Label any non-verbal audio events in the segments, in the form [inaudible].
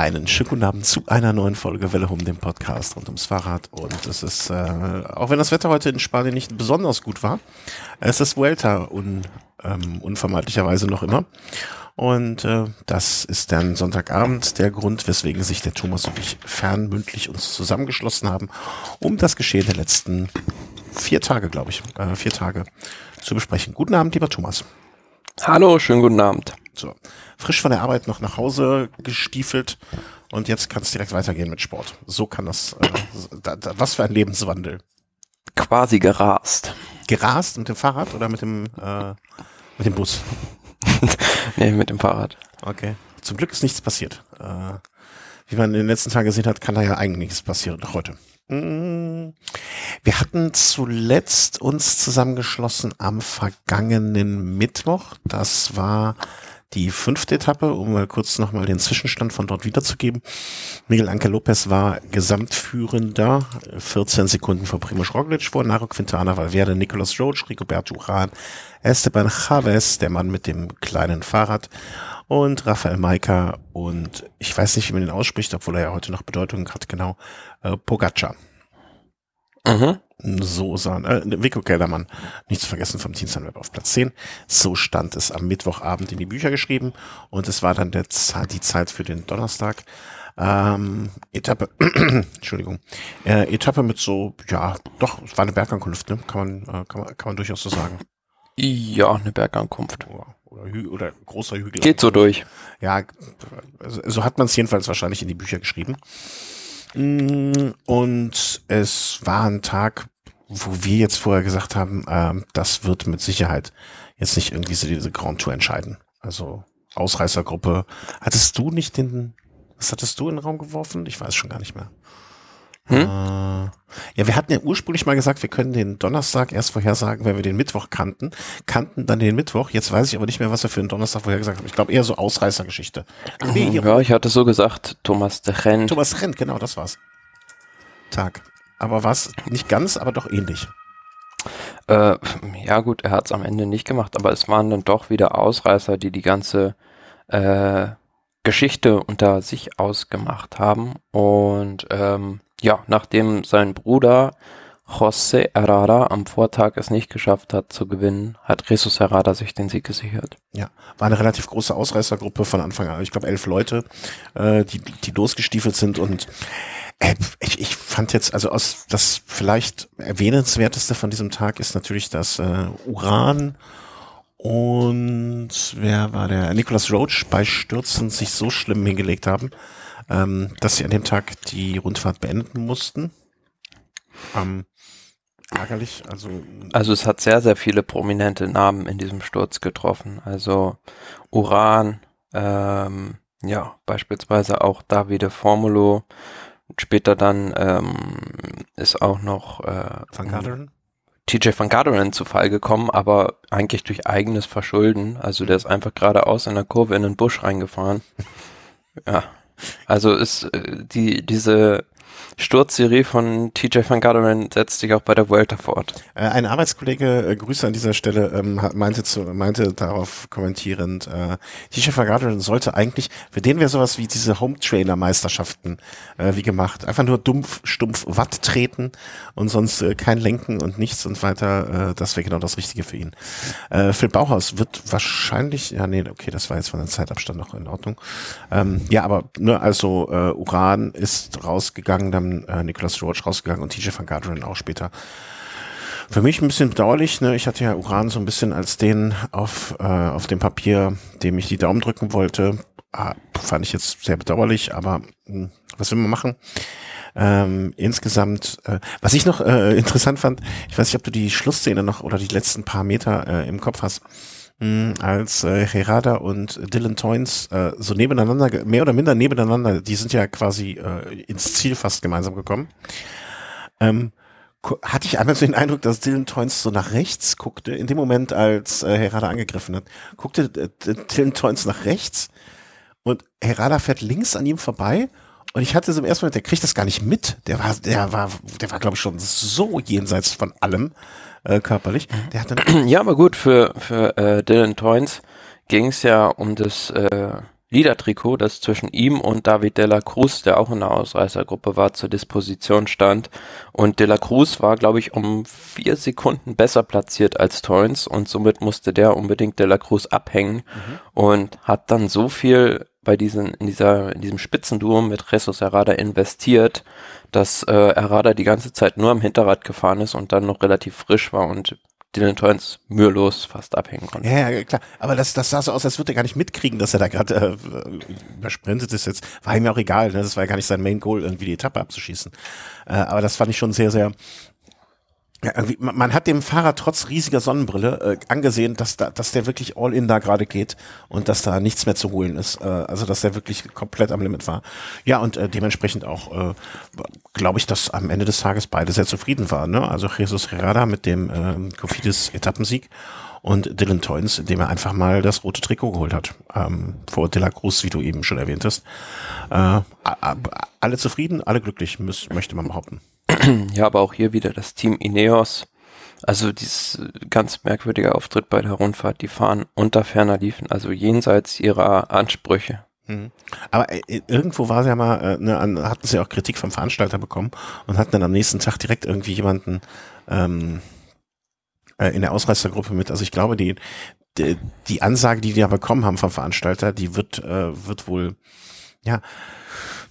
Einen schönen guten Abend zu einer neuen Folge Welle um dem Podcast rund ums Fahrrad. Und es ist, äh, auch wenn das Wetter heute in Spanien nicht besonders gut war, es ist Vuelta un, ähm, unvermeidlicherweise noch immer. Und äh, das ist dann Sonntagabend der Grund, weswegen sich der Thomas und ich fernmündlich uns zusammengeschlossen haben, um das Geschehen der letzten vier Tage, glaube ich, äh, vier Tage zu besprechen. Guten Abend, lieber Thomas. Hallo, schönen guten Abend. So, frisch von der Arbeit noch nach Hause gestiefelt und jetzt kann es direkt weitergehen mit Sport. So kann das, äh, da, da, was für ein Lebenswandel. Quasi gerast. Gerast mit dem Fahrrad oder mit dem, äh, mit dem Bus? [laughs] nee, mit dem Fahrrad. Okay. Zum Glück ist nichts passiert. Äh, wie man in den letzten Tagen gesehen hat, kann da ja eigentlich nichts passieren, doch heute. Mm. Wir hatten zuletzt uns zusammengeschlossen am vergangenen Mittwoch. Das war die fünfte Etappe, um mal kurz nochmal den Zwischenstand von dort wiederzugeben. Miguel Anke Lopez war Gesamtführender, 14 Sekunden vor Primoz Roglic, vor Naro Quintana Valverde, Nicolas Roach, Rigoberto Urán, Esteban Chavez, der Mann mit dem kleinen Fahrrad und Rafael Maika und ich weiß nicht, wie man ihn ausspricht, obwohl er ja heute noch Bedeutung hat, genau, äh, Pogacar. Mhm. So sahen, äh, Vico Keldermann, nicht zu vergessen vom Team Sunweb auf Platz 10. So stand es am Mittwochabend in die Bücher geschrieben und es war dann der, die Zeit für den Donnerstag. Ähm, Etappe, [clears throat] Entschuldigung, äh, Etappe mit so, ja, doch, es war eine Bergankunft, ne? kann, man, äh, kann, man, kann man durchaus so sagen. Ja, eine Bergankunft. Oder, oder, oder großer Hügel. Geht so durch. Ja, so hat man es jedenfalls wahrscheinlich in die Bücher geschrieben. Mm, und es war ein Tag, wo wir jetzt vorher gesagt haben, äh, das wird mit Sicherheit jetzt nicht irgendwie so diese Grand Tour entscheiden. Also Ausreißergruppe. Hattest du nicht den, was hattest du in den Raum geworfen? Ich weiß schon gar nicht mehr. Hm? Äh, ja, wir hatten ja ursprünglich mal gesagt, wir können den Donnerstag erst vorhersagen, wenn wir den Mittwoch kannten. Kannten dann den Mittwoch. Jetzt weiß ich aber nicht mehr, was wir für den Donnerstag vorhergesagt haben. Ich glaube eher so Ausreißergeschichte. Nee, ja, ich hatte so gesagt, Thomas de Rent. Thomas Rent, genau, das war's. Tag. Aber was nicht ganz, aber doch ähnlich. Äh, ja gut, er hat es am Ende nicht gemacht, aber es waren dann doch wieder Ausreißer, die die ganze äh, Geschichte unter sich ausgemacht haben. Und ähm, ja, nachdem sein Bruder José Herrera am Vortag es nicht geschafft hat zu gewinnen, hat Jesus Herrera sich den Sieg gesichert. Ja, war eine relativ große Ausreißergruppe von Anfang an. Ich glaube elf Leute, äh, die, die losgestiefelt sind und äh, ich, ich fand jetzt, also aus das vielleicht erwähnenswerteste von diesem Tag ist natürlich das äh, Uran und wer war der? Nicholas Roach bei Stürzen sich so schlimm hingelegt haben, ähm, dass sie an dem Tag die Rundfahrt beenden mussten. Ähm, ärgerlich, also. Also es hat sehr, sehr viele prominente Namen in diesem Sturz getroffen. Also Uran, ähm, ja, beispielsweise auch Davide Formulo. Später dann ähm, ist auch noch äh, Van Garderen? TJ Van Garderen zu Fall gekommen, aber eigentlich durch eigenes Verschulden. Also der ist einfach geradeaus in der Kurve in den Busch reingefahren. Ja, also ist äh, die, diese Sturzserie von TJ Van Garderen setzt sich auch bei der Vuelta fort. Äh, ein Arbeitskollege, äh, Grüße an dieser Stelle, ähm, meinte, zu, meinte darauf kommentierend, äh, TJ Van Garderen sollte eigentlich, für den wäre sowas wie diese Home-Trainer-Meisterschaften äh, wie gemacht. Einfach nur dumpf, stumpf Watt treten und sonst äh, kein Lenken und nichts und weiter. Äh, das wäre genau das Richtige für ihn. Äh, Phil Bauhaus wird wahrscheinlich, ja nee, okay, das war jetzt von der Zeitabstand noch in Ordnung. Ähm, ja, aber ne, also äh, Uran ist rausgegangen, dann äh, Nicholas Roach rausgegangen und TJ van Garderen auch später. Für mich ein bisschen bedauerlich, ne? Ich hatte ja Uran so ein bisschen als den auf, äh, auf dem Papier, dem ich die Daumen drücken wollte. Ah, fand ich jetzt sehr bedauerlich, aber mh, hm, was will man machen? Ähm, insgesamt, äh, was ich noch äh, [laughs] interessant fand, ich weiß nicht, ob du die Schlussszene noch oder die letzten paar Meter äh, im Kopf hast, als äh, Herada und Dylan Toynes äh, so nebeneinander, mehr oder minder nebeneinander, die sind ja quasi äh, ins Ziel fast gemeinsam gekommen. Ähm, hatte ich einmal so den Eindruck, dass Dylan Toynes so nach rechts guckte, in dem Moment, als äh, Herada angegriffen hat, guckte äh, Dylan Toynes nach rechts und Herada fährt links an ihm vorbei und ich hatte so im ersten Moment, der kriegt das gar nicht mit. Der war, der war, der war, glaube ich, schon so jenseits von allem äh, körperlich. Der hat dann ja, aber gut, für, für äh, Dylan Toynes ging es ja um das, äh, Liedertrikot, das zwischen ihm und David de la Cruz, der auch in der Ausreißergruppe war, zur Disposition stand. Und de la Cruz war, glaube ich, um vier Sekunden besser platziert als Torrens und somit musste der unbedingt de la Cruz abhängen mhm. und hat dann so viel bei diesen, in dieser, in diesem Spitzenduo mit Jesus Herrada investiert, dass äh, Herrada die ganze Zeit nur am Hinterrad gefahren ist und dann noch relativ frisch war und Dylan Torrance mühelos fast abhängen konnte. Ja, ja, klar. Aber das, das sah so aus, als würde er gar nicht mitkriegen, dass er da gerade äh, übersprintet ist. Jetzt war ihm ja auch egal. Ne? Das war ja gar nicht sein Main Goal, irgendwie die Etappe abzuschießen. Äh, aber das fand ich schon sehr, sehr man hat dem Fahrer trotz riesiger Sonnenbrille äh, angesehen, dass da, dass der wirklich all in da gerade geht und dass da nichts mehr zu holen ist. Äh, also dass der wirklich komplett am Limit war. Ja und äh, dementsprechend auch, äh, glaube ich, dass am Ende des Tages beide sehr zufrieden waren. Ne? Also Jesus Herrada mit dem äh, Etappensieg und Dylan Toynes, indem er einfach mal das rote Trikot geholt hat ähm, vor De La Cruz, wie du eben schon erwähnt hast. Äh, alle zufrieden, alle glücklich, müß, möchte man behaupten. [clears throat] ja, aber auch hier wieder das Team Ineos. Also dieses ganz merkwürdige Auftritt bei der Rundfahrt, die fahren unter ferner liefen, also jenseits ihrer Ansprüche. Mhm. Aber äh, irgendwo war sie ja mal, äh, ne, hatten sie auch Kritik vom Veranstalter bekommen und hatten dann am nächsten Tag direkt irgendwie jemanden ähm, äh, in der Ausreißergruppe mit. Also ich glaube, die, die, die Ansage, die die ja bekommen haben vom Veranstalter, die wird, äh, wird wohl, ja,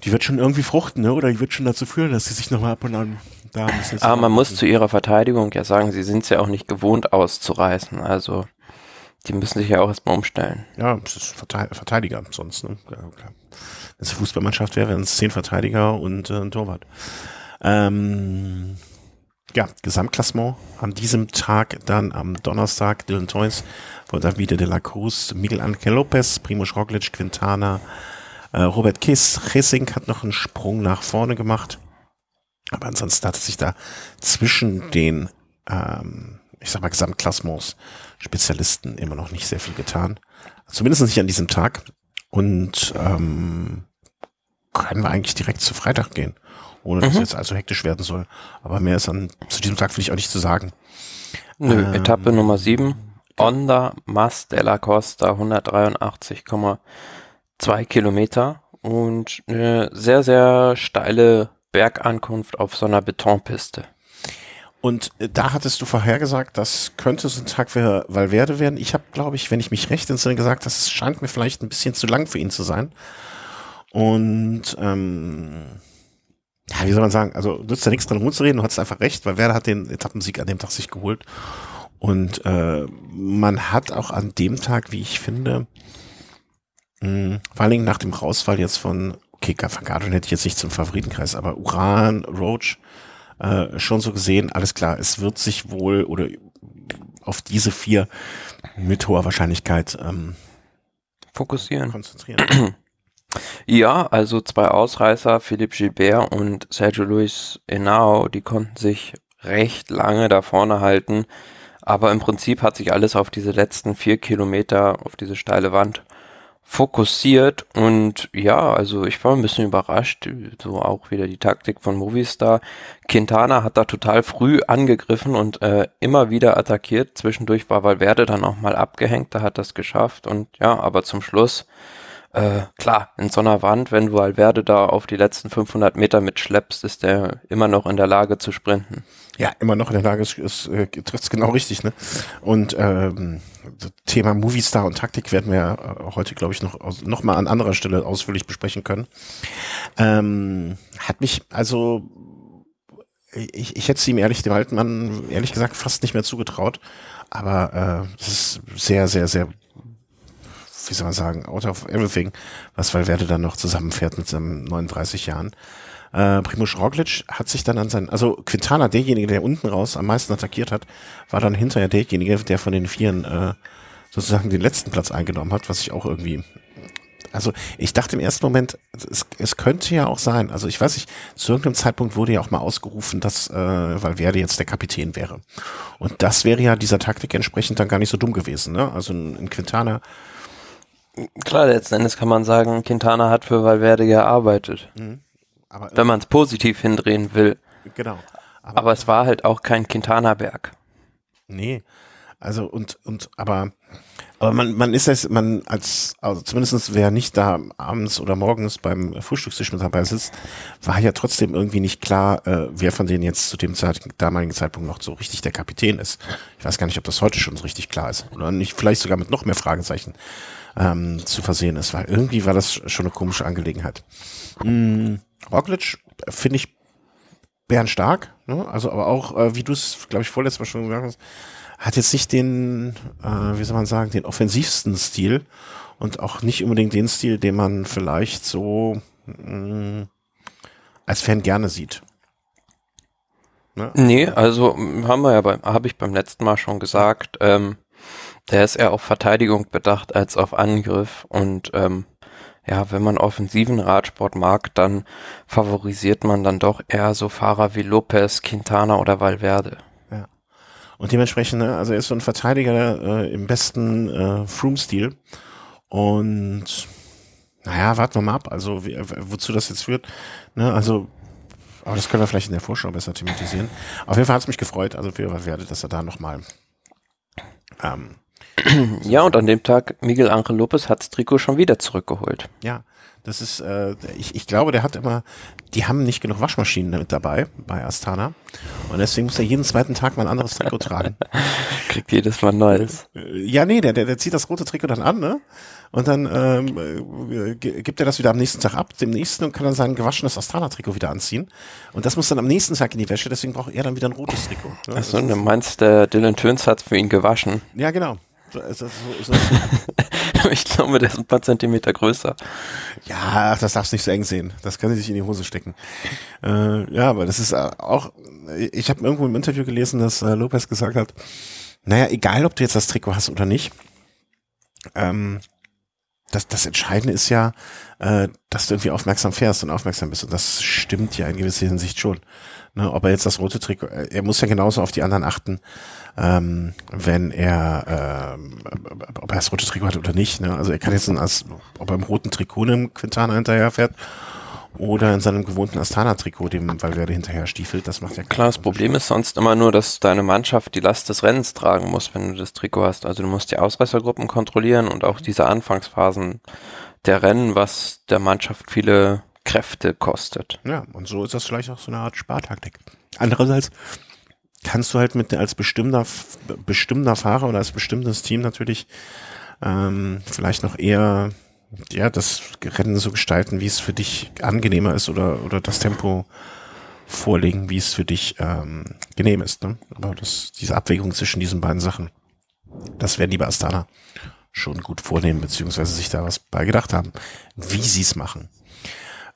die wird schon irgendwie fruchten, ne? oder die wird schon dazu führen, dass sie sich nochmal ab und an da ein bisschen. Aber man muss zu ihrer Verteidigung ja sagen, sie sind es ja auch nicht gewohnt auszureißen. Also die müssen sich ja auch erstmal umstellen. Ja, es ist Verteidiger sonst. Ne? Ja, klar. Wenn es eine Fußballmannschaft wäre, wären es zehn Verteidiger und äh, ein Torwart. Ähm, ja, Gesamtklassement an diesem Tag, dann am Donnerstag Dylan Toys von Davide de la Cruz, Miguel Angel Lopez, Primo Roglic, Quintana, äh, Robert Kiss, Racing hat noch einen Sprung nach vorne gemacht. Aber ansonsten hat es sich da zwischen den, ähm, ich sag mal, Gesamtklassements Spezialisten immer noch nicht sehr viel getan. Zumindest nicht an diesem Tag. Und ähm, können wir eigentlich direkt zu Freitag gehen, ohne dass mhm. es jetzt also hektisch werden soll. Aber mehr ist an, zu diesem Tag finde ich auch nicht zu sagen. Nö, ähm, Etappe Nummer 7, Onda Mas de la Costa, 183,5 zwei Kilometer und eine sehr, sehr steile Bergankunft auf so einer Betonpiste. Und äh, da hattest du vorhergesagt, das könnte so ein Tag für Valverde werden. Ich habe, glaube ich, wenn ich mich recht entsinne, gesagt, das scheint mir vielleicht ein bisschen zu lang für ihn zu sein. Und ähm, ja, wie soll man sagen, also nützt ja nichts dran rumzureden, du hattest einfach recht, weil Werder hat den Etappensieg an dem Tag sich geholt. Und äh, man hat auch an dem Tag, wie ich finde, Mhm. Vor allen Dingen nach dem Rausfall jetzt von, okay, Van Gardner hätte ich jetzt nicht zum Favoritenkreis, aber Uran, Roach, äh, schon so gesehen, alles klar, es wird sich wohl oder auf diese vier mit hoher Wahrscheinlichkeit ähm, fokussieren. Konzentrieren. [clears throat] Ja, also zwei Ausreißer, Philippe Gilbert und Sergio Luis Henao, die konnten sich recht lange da vorne halten. Aber im Prinzip hat sich alles auf diese letzten vier Kilometer, auf diese steile Wand fokussiert und ja, also ich war ein bisschen überrascht, so auch wieder die Taktik von Movistar. Quintana hat da total früh angegriffen und äh, immer wieder attackiert. Zwischendurch war Valverde dann auch mal abgehängt, da hat das geschafft und ja, aber zum Schluss äh, klar, in so einer Wand, wenn du Valverde da auf die letzten 500 Meter mitschleppst, ist der immer noch in der Lage zu sprinten. Ja, immer noch in der Lage, äh, trifft es genau richtig, ne? Und ähm, Thema Movistar und Taktik werden wir äh, heute, glaube ich, noch, noch mal an anderer Stelle ausführlich besprechen können. Ähm, hat mich also ich, ich hätte es ihm ehrlich, dem alten Mann, ehrlich gesagt, fast nicht mehr zugetraut. Aber äh, es ist sehr, sehr, sehr wie soll man sagen, out of everything, was Valverde dann noch zusammenfährt mit seinen 39 Jahren. Äh, Primoz Roglic hat sich dann an seinen, also Quintana, derjenige, der unten raus am meisten attackiert hat, war dann hinterher derjenige, der von den Vieren äh, sozusagen den letzten Platz eingenommen hat, was ich auch irgendwie also ich dachte im ersten Moment, es, es könnte ja auch sein, also ich weiß nicht, zu irgendeinem Zeitpunkt wurde ja auch mal ausgerufen, dass äh, Valverde jetzt der Kapitän wäre. Und das wäre ja dieser Taktik entsprechend dann gar nicht so dumm gewesen. Ne? Also ein, ein Quintana Klar, letzten Endes kann man sagen, Quintana hat für Valverde gearbeitet. Mhm. Aber, wenn man es positiv hindrehen will. Genau. Aber, aber, es war halt auch kein Quintana-Berg. Nee. Also und, und aber Aber man, man ist es, man als, also zumindestens wer nicht da abends oder morgens beim Frühstückstisch mit dabei sitzt, war ja trotzdem irgendwie nicht klar, äh, wer von denen jetzt zu dem Zeit, damaligen Zeitpunkt noch so richtig der Kapitän ist. Ich weiß gar nicht, ob das heute schon so richtig klar ist. Oder nicht, vielleicht sogar mit noch mehr Fragezeichen ähm, zu versehen ist. Weil irgendwie war das schon eine komische Angelegenheit. Mhm. Roglic finde ich bärenstark, ne? Also aber auch, äh, wie du es, glaube ich, vorletztes Mal schon gesagt hast, hat jetzt nicht den, äh, wie soll man sagen, den offensivsten Stil und auch nicht unbedingt den Stil, den man vielleicht so mh, als Fan gerne sieht. Ne? Nee, also haben wir ja beim, habe ich beim letzten Mal schon gesagt, ähm, der ist eher auf Verteidigung bedacht als auf Angriff und ähm, ja, wenn man offensiven Radsport mag, dann favorisiert man dann doch eher so Fahrer wie Lopez, Quintana oder Valverde. Ja. Und dementsprechend, ne, also er ist so ein Verteidiger äh, im besten äh, Froome-Stil. Und naja, warten wir mal ab, also wie, wozu das jetzt führt. Ne, also, aber das können wir vielleicht in der Vorschau besser thematisieren. Auf jeden Fall hat es mich gefreut, also für Valverde, dass er da nochmal ähm, [clears throat] ja, und an dem Tag, Miguel Angel Lopez hat das Trikot schon wieder zurückgeholt. Ja, das ist, äh, ich, ich glaube, der hat immer, die haben nicht genug Waschmaschinen mit dabei bei Astana. Und deswegen muss er jeden zweiten Tag mal ein anderes Trikot tragen. [laughs] Kriegt jedes Mal neues. Äh, ja, nee, der, der, der zieht das rote Trikot dann an, ne? Und dann ähm, äh, gibt er das wieder am nächsten Tag ab, dem nächsten, und kann dann sein gewaschenes Astana-Trikot wieder anziehen. Und das muss dann am nächsten Tag in die Wäsche, deswegen braucht er dann wieder ein rotes Trikot. Ne? Achso, du meinst, der Dylan Töns hat für ihn gewaschen? Ja, genau. So, so, [laughs] ich glaube, der ist ein paar Zentimeter größer. Ja, das darfst du nicht so eng sehen. Das kann sich in die Hose stecken. Äh, ja, aber das ist äh, auch, ich habe irgendwo im Interview gelesen, dass äh, Lopez gesagt hat, naja, egal ob du jetzt das Trikot hast oder nicht, ähm, das, das Entscheidende ist ja, äh, dass du irgendwie aufmerksam fährst und aufmerksam bist. Und das stimmt ja in gewisser Hinsicht schon. Ne, ob er jetzt das rote Trikot, äh, er muss ja genauso auf die anderen achten, ähm, wenn er, ähm, ob er das rote Trikot hat oder nicht. Ne? Also er kann jetzt, als, ob er im roten Trikot einem Quintana hinterherfährt oder in seinem gewohnten Astana-Trikot, dem Valverde hinterher stiefelt, das macht ja Klar, das Problem ist sonst immer nur, dass deine Mannschaft die Last des Rennens tragen muss, wenn du das Trikot hast. Also du musst die Ausreißergruppen kontrollieren und auch diese Anfangsphasen der Rennen, was der Mannschaft viele Kräfte kostet. Ja, und so ist das vielleicht auch so eine Art Spartaktik. Andererseits kannst du halt mit als bestimmter, bestimmter Fahrer oder als bestimmtes Team natürlich ähm, vielleicht noch eher ja, das Rennen so gestalten, wie es für dich angenehmer ist oder, oder das Tempo vorlegen, wie es für dich ähm, genehm ist. Ne? Aber das, diese Abwägung zwischen diesen beiden Sachen, das werden die bei Astana schon gut vornehmen, beziehungsweise sich da was bei gedacht haben, wie sie es machen.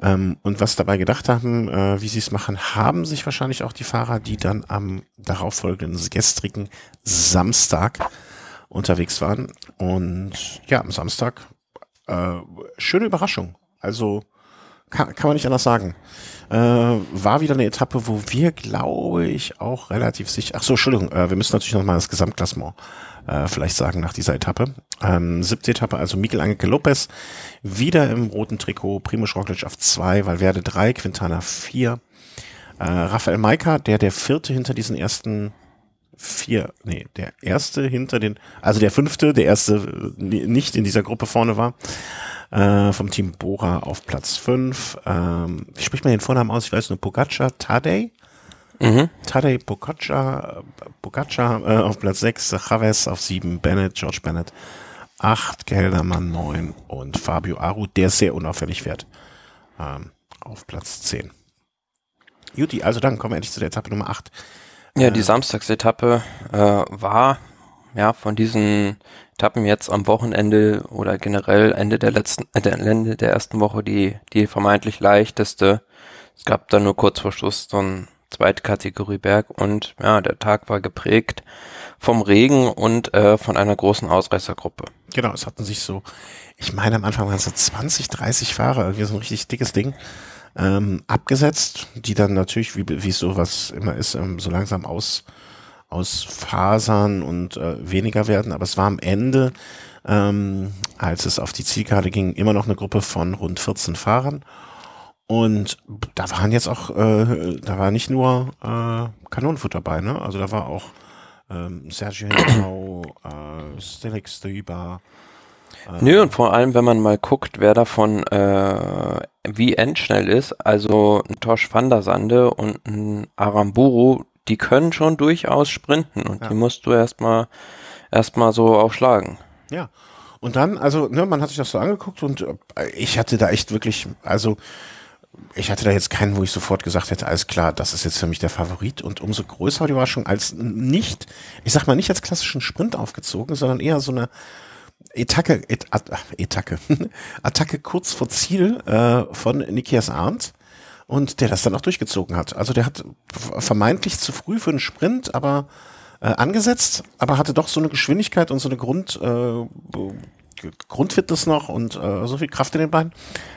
Ähm, und was dabei gedacht haben, äh, wie sie es machen, haben sich wahrscheinlich auch die Fahrer, die dann am darauffolgenden gestrigen Samstag unterwegs waren. Und ja, am Samstag äh, schöne Überraschung. Also kann, kann man nicht anders sagen. Äh, war wieder eine Etappe, wo wir, glaube ich, auch relativ sicher. Ach so, Entschuldigung, äh, wir müssen natürlich nochmal das Gesamtklassement äh, vielleicht sagen nach dieser Etappe. Ähm, siebte Etappe, also Miguel Angel Lopez wieder im roten Trikot, Primoz Roglic auf zwei, Valverde drei, Quintana vier, äh, Rafael Maika, der der vierte hinter diesen ersten vier, nee, der erste hinter den, also der fünfte, der erste äh, nicht in dieser Gruppe vorne war, äh, vom Team Bora auf Platz fünf. Ähm, wie spricht man den Vornamen aus? Ich weiß nur, Pogacar, Tadej. Mhm. Tadej Pogacar, Pogacar äh, auf Platz sechs, Chavez auf sieben, Bennett, George Bennett acht, Geldermann neun und Fabio Aru, der sehr unauffällig fährt, ähm, auf Platz zehn. Juti, also dann kommen wir endlich zu der Etappe Nummer acht. Ja, die Samstagsetappe äh, war ja von diesen Etappen jetzt am Wochenende oder generell Ende der letzten, äh, Ende der ersten Woche die die vermeintlich leichteste. Es gab dann nur kurz vor Schluss so ein zweite Kategorie Berg und ja, der Tag war geprägt vom Regen und äh, von einer großen Ausreißergruppe. Genau, es hatten sich so, ich meine am Anfang waren es so 20, 30 Fahrer, irgendwie so ein richtig dickes Ding ähm, abgesetzt, die dann natürlich, wie, wie sowas immer ist, ähm, so langsam aus, aus Fasern und äh, weniger werden. Aber es war am Ende, ähm, als es auf die Zielkarte ging, immer noch eine Gruppe von rund 14 Fahrern. Und da waren jetzt auch, äh, da war nicht nur äh, Kanonenfutter dabei, ne? Also da war auch ähm, Sergio Henao, äh, Stelek Stoiber. Äh, Nö, und vor allem, wenn man mal guckt, wer davon äh, wie endschnell ist, also ein Tosh van der Sande und ein Aramburu, die können schon durchaus sprinten und ja. die musst du erstmal erstmal so auch schlagen. Ja. Und dann, also, ne, man hat sich das so angeguckt und äh, ich hatte da echt wirklich, also ich hatte da jetzt keinen, wo ich sofort gesagt hätte, alles klar, das ist jetzt für mich der Favorit und umso größer die Überraschung als nicht, ich sag mal nicht als klassischen Sprint aufgezogen, sondern eher so eine Attacke, Et, Attacke, [laughs] Attacke kurz vor Ziel äh, von Nikias Arndt und der das dann auch durchgezogen hat. Also der hat vermeintlich zu früh für einen Sprint, aber äh, angesetzt, aber hatte doch so eine Geschwindigkeit und so eine Grund, äh, Grundfitness noch und äh, so viel Kraft in den Beinen,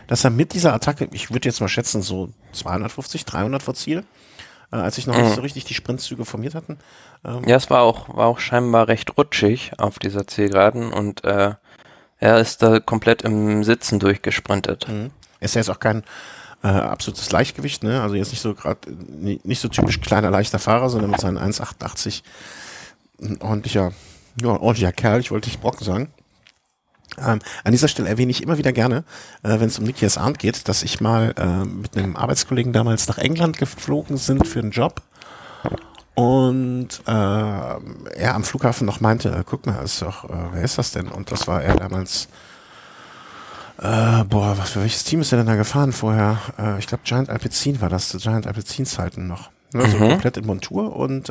dass er mit dieser Attacke, ich würde jetzt mal schätzen, so 250, 300 vor Ziel, äh, als ich noch mhm. nicht so richtig die Sprintzüge formiert hatten. Ähm, ja, es war auch, war auch scheinbar recht rutschig auf dieser Zielgeraden und äh, er ist da komplett im Sitzen durchgesprintet. Mhm. Ist ja jetzt auch kein äh, absolutes Leichtgewicht, ne? Also jetzt nicht so gerade nicht so typisch kleiner leichter Fahrer, sondern mit seinen 1,88 ein ordentlicher, ja, ordentlicher Kerl, ich wollte nicht Brocken sagen. Ähm, an dieser Stelle erwähne ich immer wieder gerne, äh, wenn es um Nikias Arndt geht, dass ich mal äh, mit einem Arbeitskollegen damals nach England geflogen sind für einen Job und äh, er am Flughafen noch meinte, äh, guck mal, ist doch, äh, wer ist das denn? Und das war er damals, äh, boah, was für welches Team ist er denn da gefahren vorher? Ich glaube Giant Alpecin war das, Giant Alpecin Zeiten noch. Also mhm. komplett in Montur und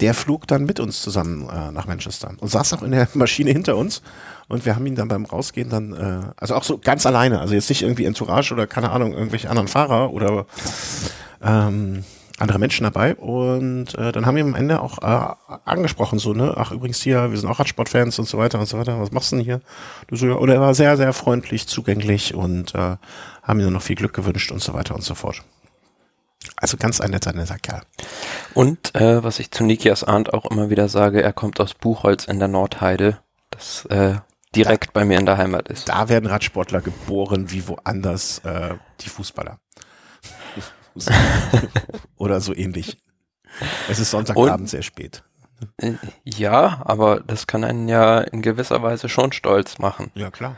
der flog dann mit uns zusammen äh, nach Manchester und saß auch in der [laughs] Maschine hinter uns und wir haben ihn dann beim Rausgehen dann, äh, also auch so ganz alleine, also jetzt nicht irgendwie Entourage oder keine Ahnung, irgendwelche anderen Fahrer oder ähm, andere Menschen dabei und äh, dann haben wir am Ende auch äh, angesprochen, so, ne, ach übrigens hier, wir sind auch Radsportfans und so weiter und so weiter, was machst du denn hier? Du so, ja, und er war sehr, sehr freundlich, zugänglich und äh, haben ihm dann noch viel Glück gewünscht und so weiter und so fort. Also ganz ein netter, netter Kerl. Und äh, was ich zu Nikias Arndt auch immer wieder sage, er kommt aus Buchholz in der Nordheide, das äh, direkt da, bei mir in der Heimat ist. Da werden Radsportler geboren, wie woanders äh, die Fußballer. [laughs] Oder so ähnlich. Es ist Sonntagabend Und, sehr spät. Äh, ja, aber das kann einen ja in gewisser Weise schon stolz machen. Ja, klar.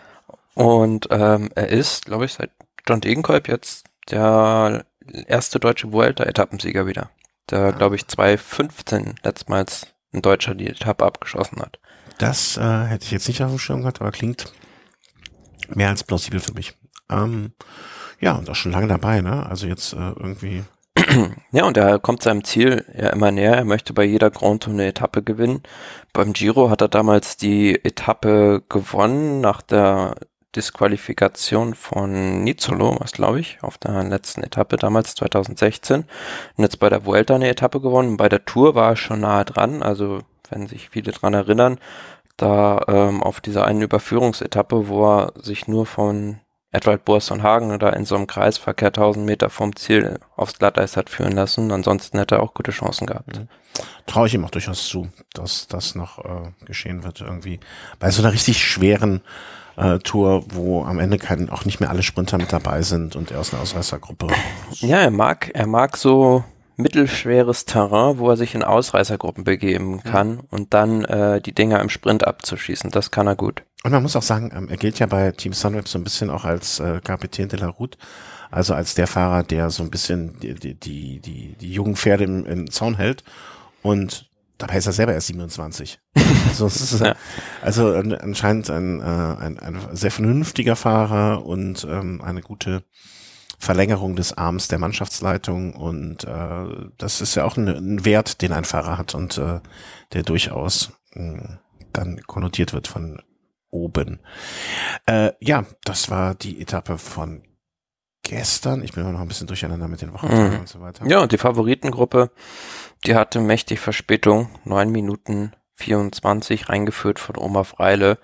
Und ähm, er ist, glaube ich, seit John Degenkolb jetzt der erste deutsche Vuelta-Etappensieger wieder. Der, glaube ich, 2015 letztmals ein Deutscher die Etappe abgeschossen hat. Das äh, hätte ich jetzt nicht auf dem Schirm gehabt, aber klingt mehr als plausibel für mich. Ähm, ja, und auch schon lange dabei, ne? Also jetzt äh, irgendwie. [clears throat] Ja, und er kommt seinem Ziel ja immer näher. Er möchte bei jeder Grand Tour eine Etappe gewinnen. Beim Giro hat er damals die Etappe gewonnen nach der Disqualifikation von Nizzolo, was glaube ich, auf der letzten Etappe damals 2016. Und jetzt bei der Vuelta eine Etappe gewonnen. Bei der Tour war er schon nahe dran. Also, wenn sich viele dran erinnern, da ähm, auf dieser einen Überführungsetappe, wo er sich nur von Edwald Boasson Hagen oder in so einem Kreisverkehr 1000 Meter vom Ziel aufs Glatteis hat führen lassen. Ansonsten hätte er auch gute Chancen gehabt. Mhm. Traue ich ihm auch durchaus zu, dass das noch äh, geschehen wird irgendwie. Bei so einer richtig schweren äh, Tour, wo am Ende kein, auch nicht mehr alle Sprinter mit dabei sind und er aus einer Ausreißergruppe. Ja, er mag, er mag so mittelschweres Terrain, wo er sich in Ausreißergruppen begeben kann ja. und dann äh, die Dinger im Sprint abzuschießen. Das kann er gut. Und man muss auch sagen, ähm, er gilt ja bei Team Sunweb so ein bisschen auch als äh, Kapitän de la Route, also als der Fahrer, der so ein bisschen die, die, die, die, die jungen Pferde im, im Zaun hält. Und dabei ist er selber erst 27. [laughs] also, ist, also anscheinend ein, äh, ein, ein sehr vernünftiger Fahrer und ähm, eine gute Verlängerung des Arms der Mannschaftsleitung und äh, das ist ja auch ein, ein Wert, den ein Fahrer hat und äh, der durchaus mh, hm, dann konnotiert wird von oben. Äh, ja, das war die Etappe von gestern. Ich bin immer noch ein bisschen durcheinander mit den Wochentagen mhm. und so weiter. Ja, und die Favoritengruppe, die hatte mächtig Verspätung. Neun Minuten 24 reingeführt von Oma Freile.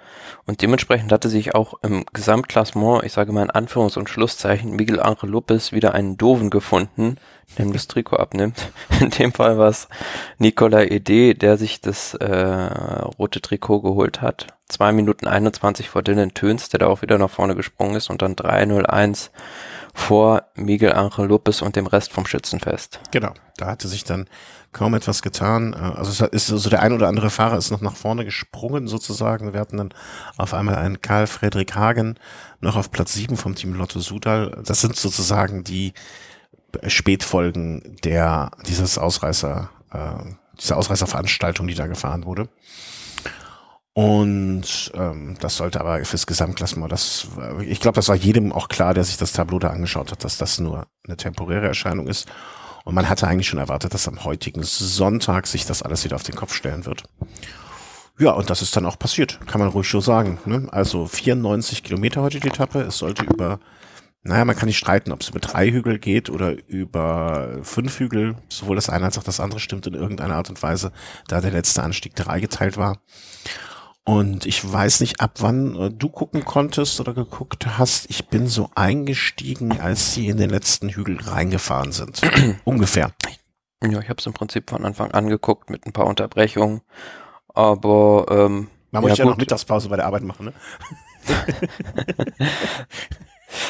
Und dementsprechend hatte sich auch im Gesamtklassement, ich sage mal in Anführungs- und Schlusszeichen, Miguel Angel Lopez wieder einen Doofen gefunden, der ihm das Trikot abnimmt. [laughs] In dem Fall war es Nicola Ede, der sich das äh, rote Trikot geholt hat. Zwei Minuten 21 vor Dylan Töns, der da auch wieder nach vorne gesprungen ist und dann 3.01 vor Miguel Angel Lopez und dem Rest vom Schützenfest. Genau, da hatte sich dann kaum etwas getan. Äh, also es ist so der ein oder andere Fahrer ist noch nach vorne gesprungen sozusagen. Wir hatten dann auf einmal einen Karl Friedrich Hagen noch auf Platz sieben vom Team Lotto Sudal. Das sind sozusagen die Spätfolgen der dieses Ausreißer, äh, dieser Ausreißerveranstaltung, die da gefahren wurde. Und ähm, das sollte aber fürs Gesamtklassement, das, ich glaube, das war jedem auch klar, der sich das Tableau da angeschaut hat, dass das nur eine temporäre Erscheinung ist. Und man hatte eigentlich schon erwartet, dass am heutigen Sonntag sich das alles wieder auf den Kopf stellen wird. Ja, und das ist dann auch passiert, kann man ruhig so sagen. Ne? Also 94 Kilometer heute die Etappe. Es sollte über, naja, man kann nicht streiten, ob es über drei Hügel geht oder über fünf Hügel. Sowohl das eine als auch das andere stimmt in irgendeiner Art und Weise, da der letzte Anstieg drei geteilt war. Und ich weiß nicht, ab wann äh, du gucken konntest oder geguckt hast. Ich bin so eingestiegen, als sie in den letzten Hügel reingefahren sind. [clears throat] Ungefähr. Ja, ich habe es im Prinzip von Anfang an geguckt mit ein paar Unterbrechungen. Aber ähm, man muss ja, ja noch Mittagspause bei der Arbeit machen, ne? [laughs] [laughs]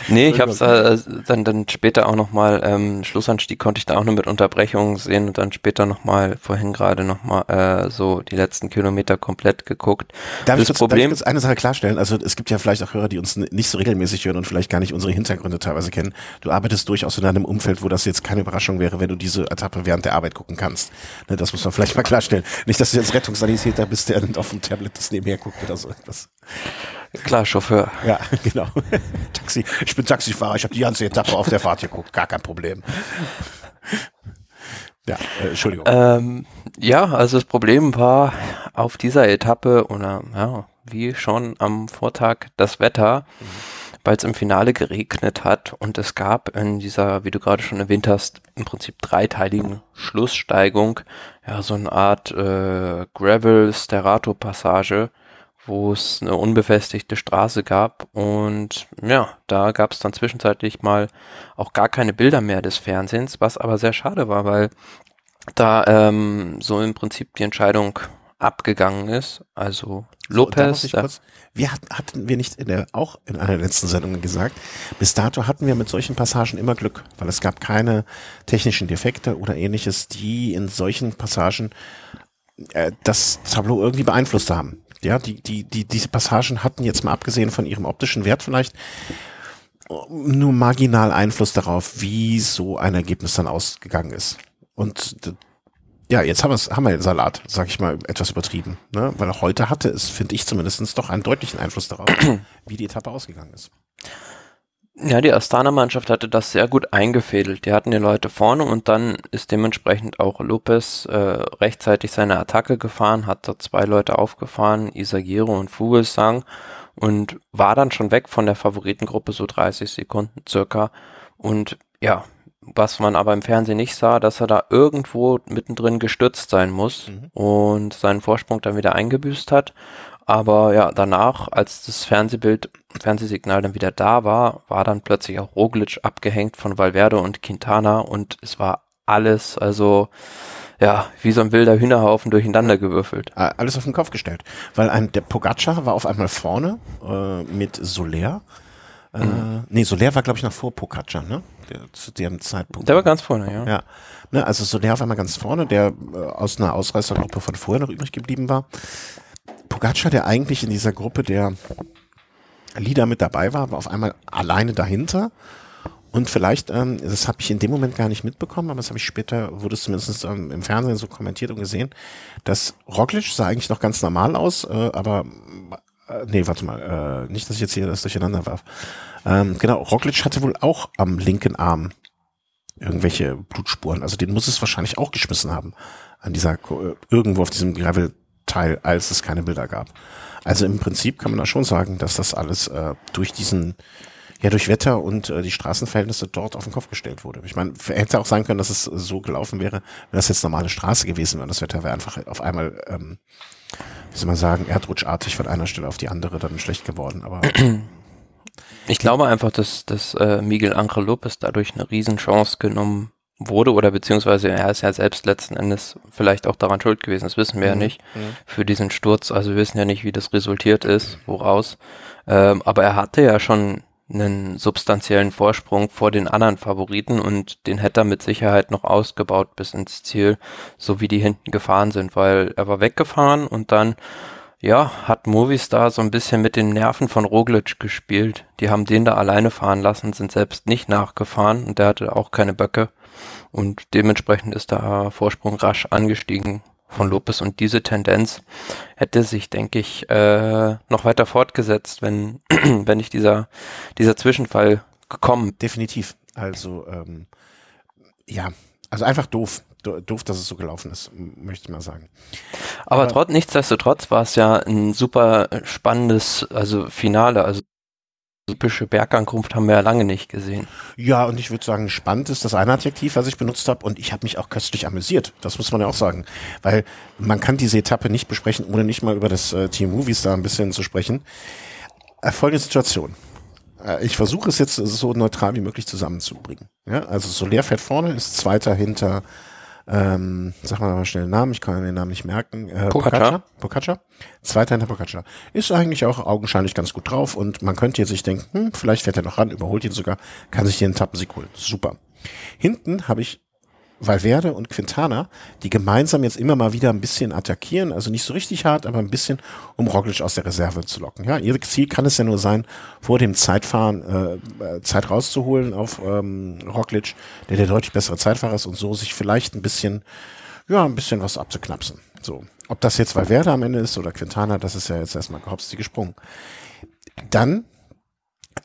Nee, ich habe es äh, dann, dann später auch nochmal, ähm, Schlussanstieg konnte ich da auch nur mit Unterbrechungen sehen und dann später nochmal, vorhin gerade nochmal äh, so die letzten Kilometer komplett geguckt. Darf das ich, Problem, darf ich eine Sache klarstellen? Also es gibt ja vielleicht auch Hörer, die uns nicht so regelmäßig hören und vielleicht gar nicht unsere Hintergründe teilweise kennen. Du arbeitest durchaus in einem Umfeld, wo das jetzt keine Überraschung wäre, wenn du diese Etappe während der Arbeit gucken kannst. Ne, das muss man vielleicht mal klarstellen. Nicht, dass du jetzt Rettungssanitäter bist, der auf dem Tablet das nebenher guckt oder so etwas. Klar, Chauffeur. Ja, [laughs] genau. Taxi. Ich bin Taxifahrer, ich habe die ganze Etappe auf der Fahrt geguckt, gar kein Problem. Ja, äh, Entschuldigung. Ähm, ja, also das Problem war auf dieser Etappe oder ja, wie schon am Vortag das Wetter, mhm. weil es im Finale geregnet hat und es gab in dieser, wie du gerade schon erwähnt hast, im Prinzip dreiteiligen Schlusssteigung, ja, so eine Art äh, Gravel-Sterato-Passage wo es eine unbefestigte Straße gab und ja, da gab es dann zwischenzeitlich mal auch gar keine Bilder mehr des Fernsehens, was aber sehr schade war, weil da ähm, so im Prinzip die Entscheidung abgegangen ist. Also Lopez. So, kurz, wir hat, hatten wir nicht in der, auch in einer letzten Sendung gesagt, bis dato hatten wir mit solchen Passagen immer Glück, weil es gab keine technischen Defekte oder ähnliches, die in solchen Passagen äh, das Tableau irgendwie beeinflusst haben. Ja, die, die, die, diese Passagen hatten jetzt mal abgesehen von ihrem optischen Wert vielleicht nur marginal Einfluss darauf, wie so ein Ergebnis dann ausgegangen ist. Und ja, jetzt haben, haben wir den Salat, sag ich mal, etwas übertrieben. Ne? Weil heute hatte es, finde ich zumindest, doch einen deutlichen Einfluss darauf, wie die Etappe ausgegangen ist. Ja, die Astana-Mannschaft hatte das sehr gut eingefädelt. Die hatten die Leute vorne und dann ist dementsprechend auch Lopez äh, rechtzeitig seine Attacke gefahren, hat da zwei Leute aufgefahren, Isagiro und Fugelsang und war dann schon weg von der Favoritengruppe, so 30 Sekunden circa. Und ja, was man aber im Fernsehen nicht sah, dass er da irgendwo mittendrin gestürzt sein muss mhm. und seinen Vorsprung dann wieder eingebüßt hat. Aber ja, danach, als das Fernsehbild, Fernsehsignal dann wieder da war, war dann plötzlich auch Roglic abgehängt von Valverde und Quintana und es war alles, also ja, wie so ein wilder Hühnerhaufen durcheinander gewürfelt. Alles auf den Kopf gestellt. Weil ein, der Pogacar war auf einmal vorne äh, mit Soler. Äh, mhm. Nee, Soler war, glaube ich, noch vor Pogacar, ne? Der, zu dem Zeitpunkt. Der war ganz vorne, ja. Ja. Ne, also Soler auf einmal ganz vorne, der äh, aus einer Ausreißergruppe von vorher noch übrig geblieben war. Pogacar, der eigentlich in dieser Gruppe der Leader mit dabei war, war auf einmal alleine dahinter. Und vielleicht, ähm, das habe ich in dem Moment gar nicht mitbekommen, aber das habe ich später, wurde es zumindest ähm, im Fernsehen so kommentiert und gesehen, dass Roglic sah eigentlich noch ganz normal aus, äh, aber äh, nee, warte mal, äh, nicht, dass ich jetzt hier das durcheinander warf. Ähm, genau, Roglic hatte wohl auch am linken Arm irgendwelche Blutspuren. Also den muss es wahrscheinlich auch geschmissen haben an dieser äh, irgendwo auf diesem Gravel Teil, als es keine Bilder gab. Also im Prinzip kann man da schon sagen, dass das alles äh, durch diesen, ja, durch Wetter und äh, die Straßenverhältnisse dort auf den Kopf gestellt wurde. Ich meine, hätte auch sein können, dass es so gelaufen wäre, wenn das jetzt normale Straße gewesen wäre. Das Wetter wäre einfach auf einmal, ähm, wie soll man sagen, erdrutschartig von einer Stelle auf die andere dann schlecht geworden. Aber ich glaube einfach, dass, dass äh, Miguel Angel Lopez dadurch eine Riesenchance genommen wurde oder beziehungsweise er ist ja selbst letzten Endes vielleicht auch daran schuld gewesen, das wissen wir mhm. ja nicht, mhm. für diesen Sturz. Also wir wissen ja nicht, wie das resultiert ist, woraus. Ähm, aber er hatte ja schon einen substanziellen Vorsprung vor den anderen Favoriten und den hätte er mit Sicherheit noch ausgebaut bis ins Ziel, so wie die hinten gefahren sind, weil er war weggefahren und dann ja, hat Movistar so ein bisschen mit den Nerven von Roglic gespielt. Die haben den da alleine fahren lassen, sind selbst nicht nachgefahren und der hatte auch keine Böcke. Und dementsprechend ist der Vorsprung rasch angestiegen von Lopez und diese Tendenz hätte sich, denke ich, äh, noch weiter fortgesetzt, wenn, [clears throat] wenn nicht dieser, dieser Zwischenfall gekommen. Definitiv. Also, ähm, ja, also einfach doof doof, dass es so gelaufen ist, möchte ich mal sagen. Aber, Aber trotz, nichtsdestotrotz war es ja ein super spannendes, also Finale, also typische Bergankunft haben wir ja lange nicht gesehen. Ja, und ich würde sagen, spannend ist das eine Adjektiv, was ich benutzt habe. Und ich habe mich auch köstlich amüsiert. Das muss man ja auch sagen. Weil man kann diese Etappe nicht besprechen, ohne nicht mal über das äh, Team Movies da ein bisschen zu sprechen. Äh, folgende Situation. Äh, ich versuche es jetzt so neutral wie möglich zusammenzubringen. Ja, also Soler fährt vorne, ist Zweiter hinter ähm, sag mal mal schnell den Namen, ich kann den Namen nicht merken. Äh, Pocaccia. Pocaccia. Zweiter hinter Pocaccia. Ist eigentlich auch augenscheinlich ganz gut drauf und man könnte jetzt sich denken, hm, vielleicht fährt er noch ran, überholt ihn sogar, kann sich hier einen Tappensieg holen. Super. Hinten habe ich Valverde und Quintana, die gemeinsam jetzt immer mal wieder ein bisschen attackieren, also nicht so richtig hart, aber ein bisschen, um Roglic aus der Reserve zu locken. Ja, ihr Ziel kann es ja nur sein, vor dem Zeitfahren äh, Zeit rauszuholen auf ähm, Roglic, der der deutlich bessere Zeitfahrer ist und so sich vielleicht ein bisschen, ja, ein bisschen was abzuknapsen. So, ob das jetzt Valverde am Ende ist oder Quintana, das ist ja jetzt erstmal gehopst gesprungen. Dann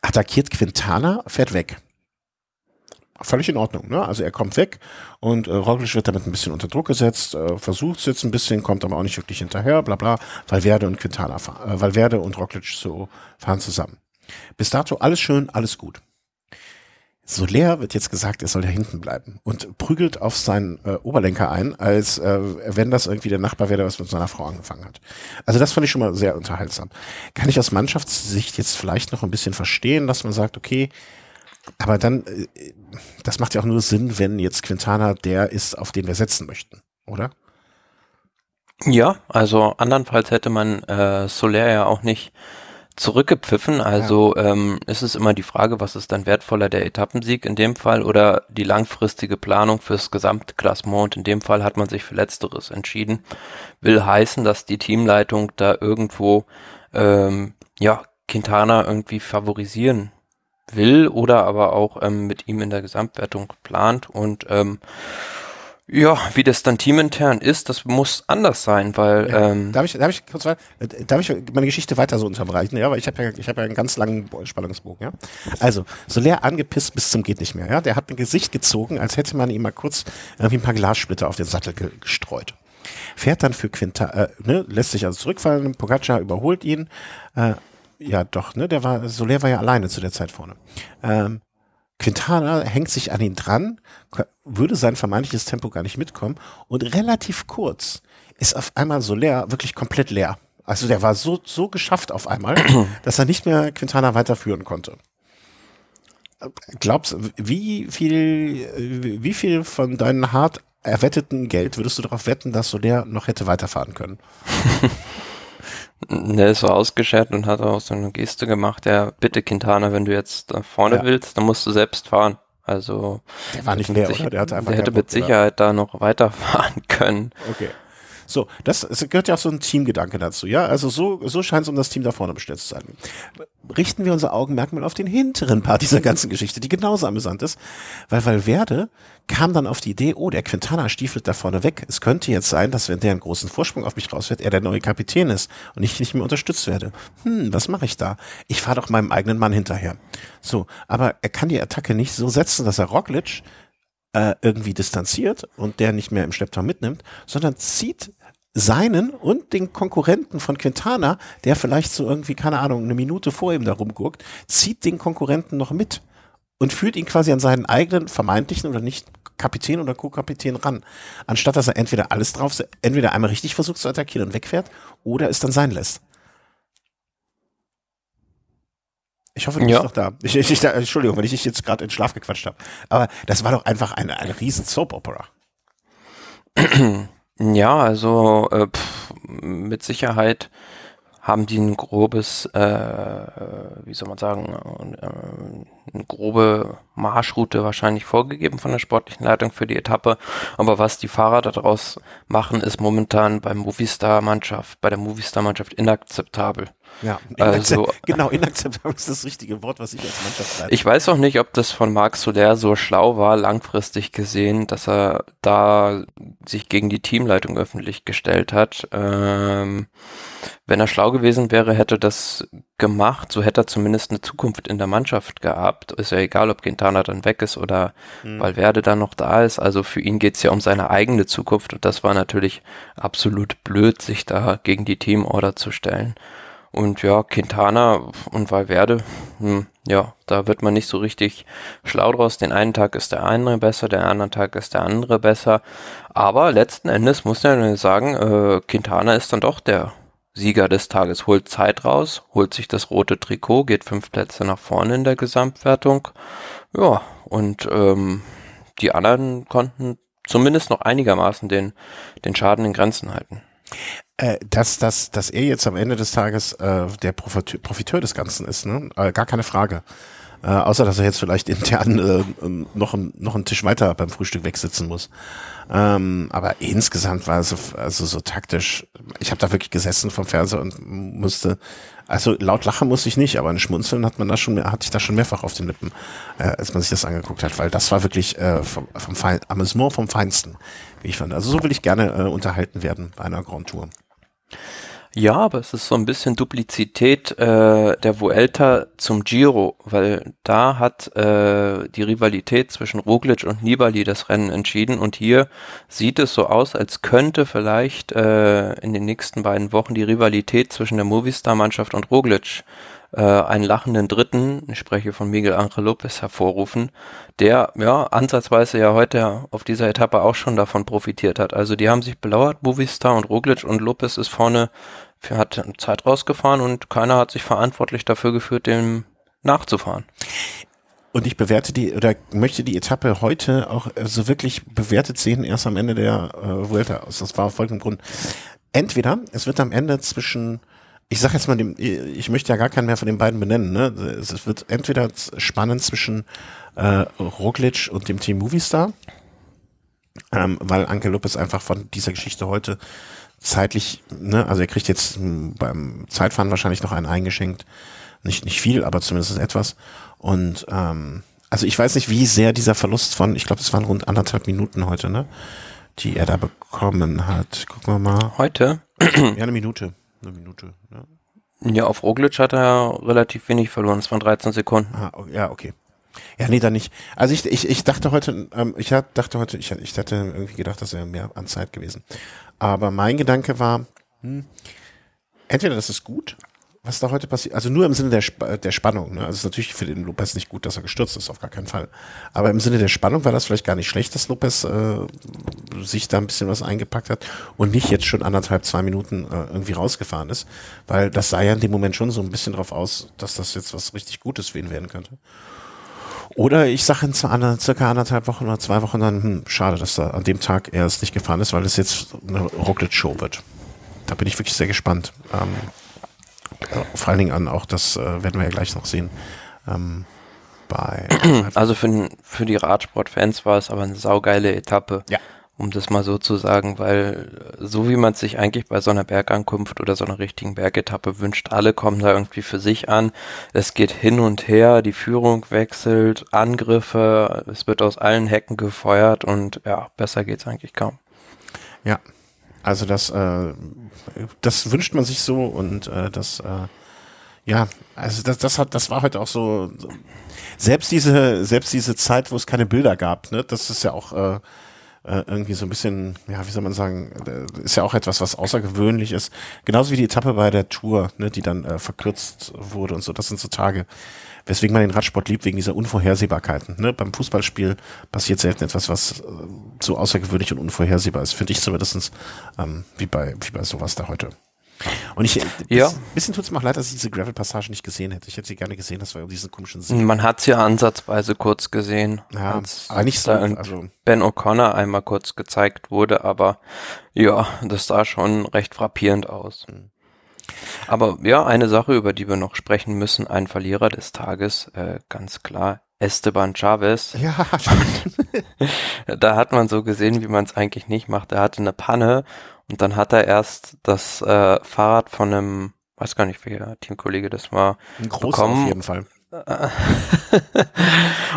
attackiert Quintana, fährt weg völlig in Ordnung. Ne? Also er kommt weg und äh, Roglic wird damit ein bisschen unter Druck gesetzt, äh, versucht es jetzt ein bisschen, kommt aber auch nicht wirklich hinterher, bla bla. Valverde und Quintana fahren, äh, Valverde und Roglic so fahren zusammen. Bis dato alles schön, alles gut. Soler wird jetzt gesagt, er soll da hinten bleiben und prügelt auf seinen äh, Oberlenker ein, als äh, wenn das irgendwie der Nachbar wäre, der was mit seiner Frau angefangen hat. Also das fand ich schon mal sehr unterhaltsam. Kann ich aus Mannschaftssicht jetzt vielleicht noch ein bisschen verstehen, dass man sagt, okay, aber dann, äh, das macht ja auch nur Sinn, wenn jetzt Quintana der ist, auf den wir setzen möchten, oder? Ja, also andernfalls hätte man äh, Soler ja auch nicht zurückgepfiffen. Also ja. ähm, ist es immer die Frage, was ist dann wertvoller, der Etappensieg in dem Fall oder die langfristige Planung fürs Gesamtklassement. In dem Fall hat man sich für Letzteres entschieden. Will heißen, dass die Teamleitung da irgendwo ähm, ja Quintana irgendwie favorisieren will oder aber auch ähm, mit ihm in der Gesamtwertung plant und ähm, ja, wie das dann teamintern ist, das muss anders sein, weil ja. ähm, darf ich darf ich kurz äh, darf ich meine Geschichte weiter so unterbrechen, ja, weil ich habe ja ich habe ja einen ganz langen Spannungsbogen, ja. Also, so leer angepisst bis zum geht nicht mehr, ja. Der hat ein Gesicht gezogen, als hätte man ihm mal kurz irgendwie ein paar Glassplitter auf den Sattel ge gestreut. Fährt dann für Quinta, äh, ne, lässt sich also zurückfallen, Pogacar überholt ihn, äh, ja doch, ne? Der war, Soler war ja alleine zu der Zeit vorne. Ähm, Quintana hängt sich an ihn dran, würde sein vermeintliches Tempo gar nicht mitkommen und relativ kurz ist auf einmal Soler wirklich komplett leer. Also der war so, so geschafft auf einmal, [clears throat] dass er nicht mehr Quintana weiterführen konnte. Glaubst, wie viel, wie viel von deinem hart erwetteten Geld würdest du darauf wetten, dass Soler noch hätte weiterfahren können? [laughs] Der ist so ausgeschert und hat auch so eine Geste gemacht, ja, bitte Quintana, wenn du jetzt vorne ja. willst, dann musst du selbst fahren. Also der war nicht leer, oder? Der, hatte einfach der hätte mit Sicherheit oder? da noch [laughs] weiterfahren können. Okay. So, das, gehört ja auch so ein Teamgedanke dazu, ja. Also so, so scheint es um das Team da vorne bestellt zu sein. Richten wir unser Augenmerk mal auf den hinteren Part dieser ganzen Geschichte, die genauso amüsant ist, weil Valverde kam dann auf die Idee, oh, der Quintana stiefelt da vorne weg. Es könnte jetzt sein, dass wenn der einen großen Vorsprung auf mich rausfährt, er der neue Kapitän ist und ich nicht mehr unterstützt werde. Hm, was mache ich da? Ich fahre doch meinem eigenen Mann hinterher. So, aber er kann die Attacke nicht so setzen, dass er Roglic äh, irgendwie distanziert und der nicht mehr im Schlepptau mitnimmt, sondern zieht seinen und den Konkurrenten von Quintana, der vielleicht so irgendwie, keine Ahnung, eine Minute vor ihm da rumguckt, zieht den Konkurrenten noch mit und führt ihn quasi an seinen eigenen vermeintlichen oder nicht Kapitän oder Co-Kapitän ran. Anstatt dass er entweder alles drauf, entweder einmal richtig versucht zu attackieren und wegfährt oder es dann sein lässt. Ich hoffe, du bist noch da. Ich, ich, ich, Entschuldigung, wenn ich dich jetzt gerade in Schlaf gequatscht habe. Aber das war doch einfach eine, eine riesen Soap-Opera. [clears throat] Ja, also äh, pff, mit Sicherheit haben die ein grobes, äh, wie soll man sagen, äh, eine grobe Marschroute wahrscheinlich vorgegeben von der sportlichen Leitung für die Etappe. Aber was die Fahrer daraus machen, ist momentan beim Movistar-Mannschaft, bei der Movistar-Mannschaft inakzeptabel. Ja, Also- genau, inakzeptabel ist das richtige Wort, was ich als Mannschaftsleiter. Ich weiß auch nicht, ob das von Marc Soler so schlau war, langfristig gesehen, dass er da sich gegen die Teamleitung öffentlich gestellt hat. Ähm, wenn er schlau gewesen wäre, hätte das gemacht, so hätte er zumindest eine Zukunft in der Mannschaft gehabt. Ist ja egal, ob Quintana dann weg ist oder Hm. Valverde dann noch da ist. Also für ihn geht's ja um seine eigene Zukunft und das war natürlich absolut blöd, sich da gegen die Teamorder zu stellen. Und ja, Quintana und Valverde, hm, ja, da wird man nicht so richtig schlau draus. Den einen Tag ist der eine besser, den anderen Tag ist der andere besser. Aber letzten Endes muss man sagen, äh, Quintana ist dann doch der Sieger des Tages, holt Zeit raus, holt sich das rote Trikot, geht fünf Plätze nach vorne in der Gesamtwertung. Ja, und ähm, die anderen konnten zumindest noch einigermaßen den, den Schaden in Grenzen halten. Äh, dass, dass, dass er jetzt am Ende des Tages äh, der Profiteur, Profiteur des Ganzen ist, ne? Äh, gar keine Frage. Äh, außer, dass er jetzt vielleicht intern äh, noch, noch einen Tisch weiter beim Frühstück wegsitzen muss. Ähm, aber insgesamt war es so, also so taktisch. Ich habe da wirklich gesessen vom Fernseher und musste, also laut lachen musste ich nicht, aber ein Schmunzeln hat man da schon, hatte ich da schon mehrfach auf den Lippen, äh, als man sich das angeguckt hat, weil das war wirklich äh, vom, vom Fein, Amüsement vom Feinsten, wie ich fand. Also so will ich gerne äh, unterhalten werden bei einer Grand Tour. Ja, aber es ist so ein bisschen Duplizität äh, der Vuelta zum Giro, weil da hat äh, die Rivalität zwischen Roglic und Nibali das Rennen entschieden und hier sieht es so aus, als könnte vielleicht äh, in den nächsten beiden Wochen die Rivalität zwischen der Movistar-Mannschaft und Roglic äh, einen lachenden Dritten, ich spreche von Miguel Angel Lopez, hervorrufen, der ja ansatzweise ja heute auf dieser Etappe auch schon davon profitiert hat. Also die haben sich belauert, Movistar und Roglic und Lopez ist vorne, hat Zeit rausgefahren und keiner hat sich verantwortlich dafür geführt, dem nachzufahren. Und ich bewerte die oder möchte die Etappe heute auch äh, so wirklich bewertet sehen, erst am Ende der äh, Vuelta aus. Das war folgendem Grund. Entweder es wird am Ende zwischen, ich sag jetzt mal dem, ich möchte ja gar keinen mehr von den beiden benennen, ne? Es wird entweder spannend zwischen äh, Roglic und dem Team Movistar, ähm, weil Anke Lopez einfach von dieser Geschichte heute zeitlich, ne, also er kriegt jetzt m, beim Zeitfahren wahrscheinlich noch einen eingeschenkt. Nicht, nicht viel, aber zumindest etwas. Und ähm, also ich weiß nicht, wie sehr dieser Verlust von, ich glaube, es waren rund anderthalb Minuten heute, ne? Die er da bekommen hat. Gucken wir mal. Heute, Ja, eine Minute. Eine Minute. Ne? ja, auf Roglic hat er relativ wenig verloren, es waren 13 Sekunden. Ah, o- ja, okay. Ja, nee, dann nicht. Also ich, ich, ich dachte heute, ähm, ich hab, dachte heute, ich, ich hatte irgendwie gedacht, das wäre mehr an Zeit gewesen. Aber mein Gedanke war, hm, entweder das ist gut, was da heute passiert, also nur im Sinne der, Sp der Spannung. Ne? Also es ist natürlich für den Lopez nicht gut, dass er gestürzt ist, auf gar keinen Fall. Aber im Sinne der Spannung war das vielleicht gar nicht schlecht, dass Lopez äh, sich da ein bisschen was eingepackt hat und nicht jetzt schon anderthalb, zwei Minuten äh, irgendwie rausgefahren ist, weil das sah ja in dem Moment schon so ein bisschen drauf aus, dass das jetzt was richtig Gutes für ihn werden könnte. Oder ich sage in circa anderthalb Wochen oder zwei Wochen dann, hm, schade, dass da an dem Tag er es nicht gefahren ist, weil es jetzt eine Roglic-Show wird. Da bin ich wirklich sehr gespannt. Ähm, vor allen Dingen an auch, das äh, werden wir ja gleich noch sehen. Ähm, bei [clears throat] Also für, für die Radsportfans war es aber eine saugeile Etappe. Ja. Um das mal so zu sagen, weil äh, so wie man es sich eigentlich bei so einer Bergankunft oder so einer richtigen Bergetappe wünscht, alle kommen da irgendwie für sich an. Es geht hin und her, die Führung wechselt, Angriffe, es wird aus allen Hecken gefeuert und ja, besser geht's eigentlich kaum. Ja, also das, äh, das wünscht man sich so und äh, das, äh, ja, also das, das hat, das war heute auch so, selbst diese, selbst diese Zeit, wo es keine Bilder gab, ne, das ist ja auch äh, äh, irgendwie so ein bisschen, ja, wie soll man sagen, äh, ist ja auch etwas, was außergewöhnlich ist. Genauso wie die Etappe bei der Tour, ne, die dann äh, verkürzt wurde und so. Das sind so Tage, weswegen man den Radsport liebt, wegen dieser Unvorhersehbarkeiten. Ne? Beim Fußballspiel passiert selten etwas, was äh, so außergewöhnlich und unvorhersehbar ist, finde ich zumindest ähm, wie, bei, wie bei sowas da heute. Und ich, Ja. ein bisschen tut es mir auch leid, dass ich diese Gravel-Passage nicht gesehen hätte. Ich hätte sie gerne gesehen, das war diesen komischen Sinn. Man hat's ja ansatzweise kurz gesehen, Ja, als aber nicht so, also Ben O'Connor einmal kurz gezeigt wurde, aber ja, das sah schon recht frappierend aus. Aber ja, eine Sache, über die wir noch sprechen müssen, ein Verlierer des Tages, äh, ganz klar, Esteban Chavez. [laughs] Ja, [laughs] da hat man so gesehen, wie man es eigentlich nicht macht. Er hatte eine Panne und dann hat er erst das äh, Fahrrad von einem, weiß gar nicht, welcher Teamkollege das war, ein großer bekommen. auf jeden Fall. [laughs]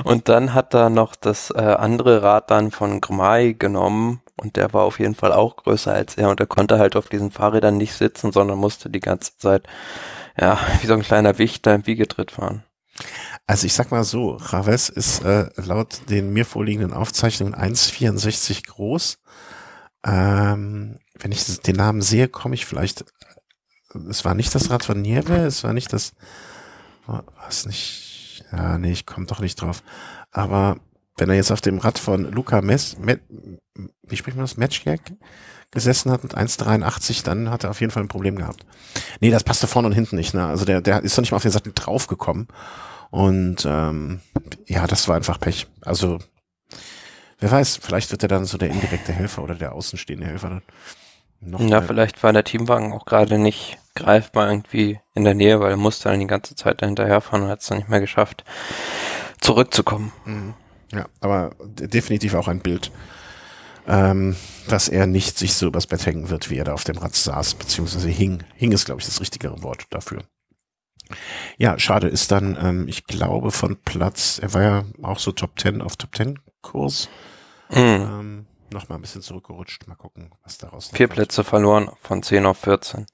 und dann hat er noch das äh, andere Rad dann von Gmai genommen und der war auf jeden Fall auch größer als er und er konnte halt auf diesen Fahrrädern nicht sitzen, sondern musste die ganze Zeit, ja, [laughs] wie so ein kleiner Wichter im Wiegetritt fahren. Also ich sag mal so, Raves ist äh, laut den mir vorliegenden Aufzeichnungen 1,64 groß. Ähm, wenn ich den Namen sehe, komme ich vielleicht. Es war nicht das Rad von Nieve, es war nicht das. Was nicht. Ja, nee, ich komme doch nicht drauf. Aber wenn er jetzt auf dem Rad von Luca Mess, Met, wie spricht man das, Matchjak gesessen hat mit 1,83, dann hat er auf jeden Fall ein Problem gehabt. Nee, das passte vorne und hinten nicht. Ne? Also der, der ist doch nicht mal auf den Sattel draufgekommen. Und ähm, ja, das war einfach Pech. Also wer weiß, vielleicht wird er dann so der indirekte Helfer oder der außenstehende Helfer dann. Noch ja, mehr. vielleicht war der Teamwagen auch gerade nicht greifbar irgendwie in der Nähe, weil er musste dann die ganze Zeit dahinterherfahren und hat es dann nicht mehr geschafft, zurückzukommen. Mhm. Ja, aber definitiv auch ein Bild, ähm, dass er nicht sich so übers Bett hängen wird, wie er da auf dem Rad saß, beziehungsweise hing. Hing ist, glaube ich, das richtigere Wort dafür. Ja, schade ist dann, ähm, ich glaube, von Platz, er war ja auch so Top 10 auf Top 10 Kurs. Mhm. Ähm, Nochmal ein bisschen zurückgerutscht. Mal gucken, was daraus Vier. Plätze verloren von 10 auf 14.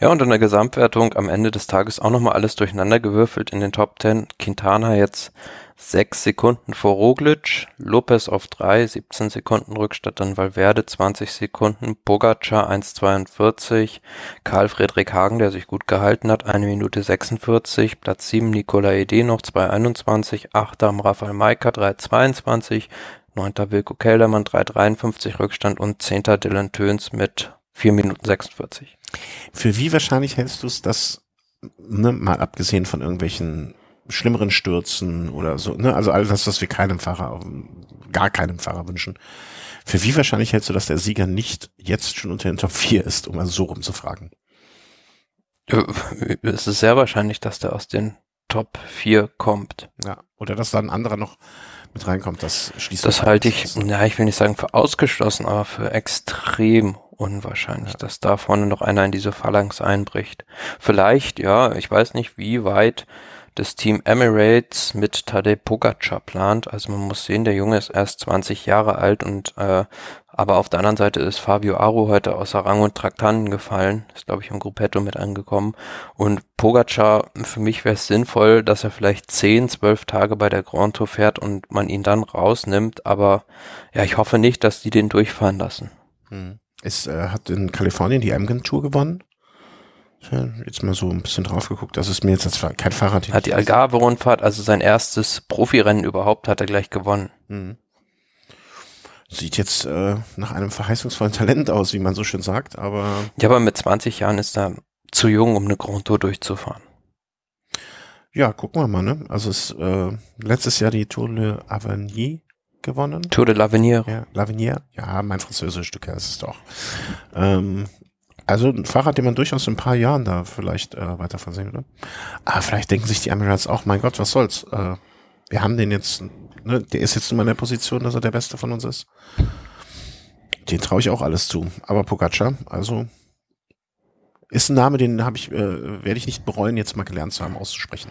Ja. Und in der Gesamtwertung am Ende des Tages auch nochmal alles durcheinander gewürfelt in den Top 10. Quintana jetzt sechs Sekunden vor Roglic, Lopez auf drei, 17 Sekunden Rückstand dann Valverde, 20 Sekunden, Pogacar 1,42, Karl Friedrich Hagen, der sich gut gehalten hat, eine Minute 46, Platz 7 Nicola Ede noch 2,21, 8. Rafael Maika 3,22, 9. Wilko Keldermann 3,53 Rückstand und 10. Dylan Töns mit 4 Minuten 46. Für wie wahrscheinlich hältst du es, dass, ne, mal abgesehen von irgendwelchen schlimmeren Stürzen oder so, ne? Also all das, was wir keinem Fahrer, gar keinem Fahrer wünschen. Für wie wahrscheinlich hältst du, dass der Sieger nicht jetzt schon unter den Top 4 ist, um mal so rumzufragen? Es ist sehr wahrscheinlich, dass der aus den Top 4 kommt. Ja, oder dass da ein anderer noch mit reinkommt, das schließt Das halte ich, ja, ich will nicht sagen für ausgeschlossen, aber für extrem unwahrscheinlich, ja. dass da vorne noch einer in diese Phalanx einbricht. Vielleicht, ja, ich weiß nicht, wie weit das Team Emirates mit Tadej Pogacar plant. Also man muss sehen, der Junge ist erst 20 Jahre alt und äh, aber auf der anderen Seite ist Fabio Aru heute außer Rang und Traktanten gefallen. Ist, glaube ich, im Gruppetto mit angekommen. Und Pogacar, für mich wäre es sinnvoll, dass er vielleicht 10, 12 Tage bei der Grand Tour fährt und man ihn dann rausnimmt. Aber ja, ich hoffe nicht, dass die den durchfahren lassen. Hm. Es äh, hat in Kalifornien die Amgen Tour gewonnen jetzt mal so ein bisschen drauf geguckt. Das ist mir jetzt als kein Fahrrad. Hat die Algarve-Rundfahrt, also sein erstes Profirennen überhaupt, hat er gleich gewonnen. Mhm. Sieht jetzt äh, nach einem verheißungsvollen Talent aus, wie man so schön sagt, aber. Ja, aber mit 20 Jahren ist er zu jung, um eine Grand Tour durchzufahren. Ja, gucken wir mal, ne? Also es äh, letztes Jahr die Tour de Avenir gewonnen. Tour de l'Avenir. Ja, l'Avenir. Ja, mein französisches Stück ist es doch. Ähm, also ein Fahrrad, den man durchaus in ein paar Jahren da vielleicht äh, weiter versehen würde. Aber vielleicht denken sich die Emirates auch, mein Gott, was soll's. Äh, wir haben den jetzt, ne, der ist jetzt nun mal in der Position, dass er der Beste von uns ist. Den traue ich auch alles zu. Aber Pogacar, also ist ein Name, den habe ich, äh, werde ich nicht bereuen, jetzt mal gelernt zu haben, auszusprechen.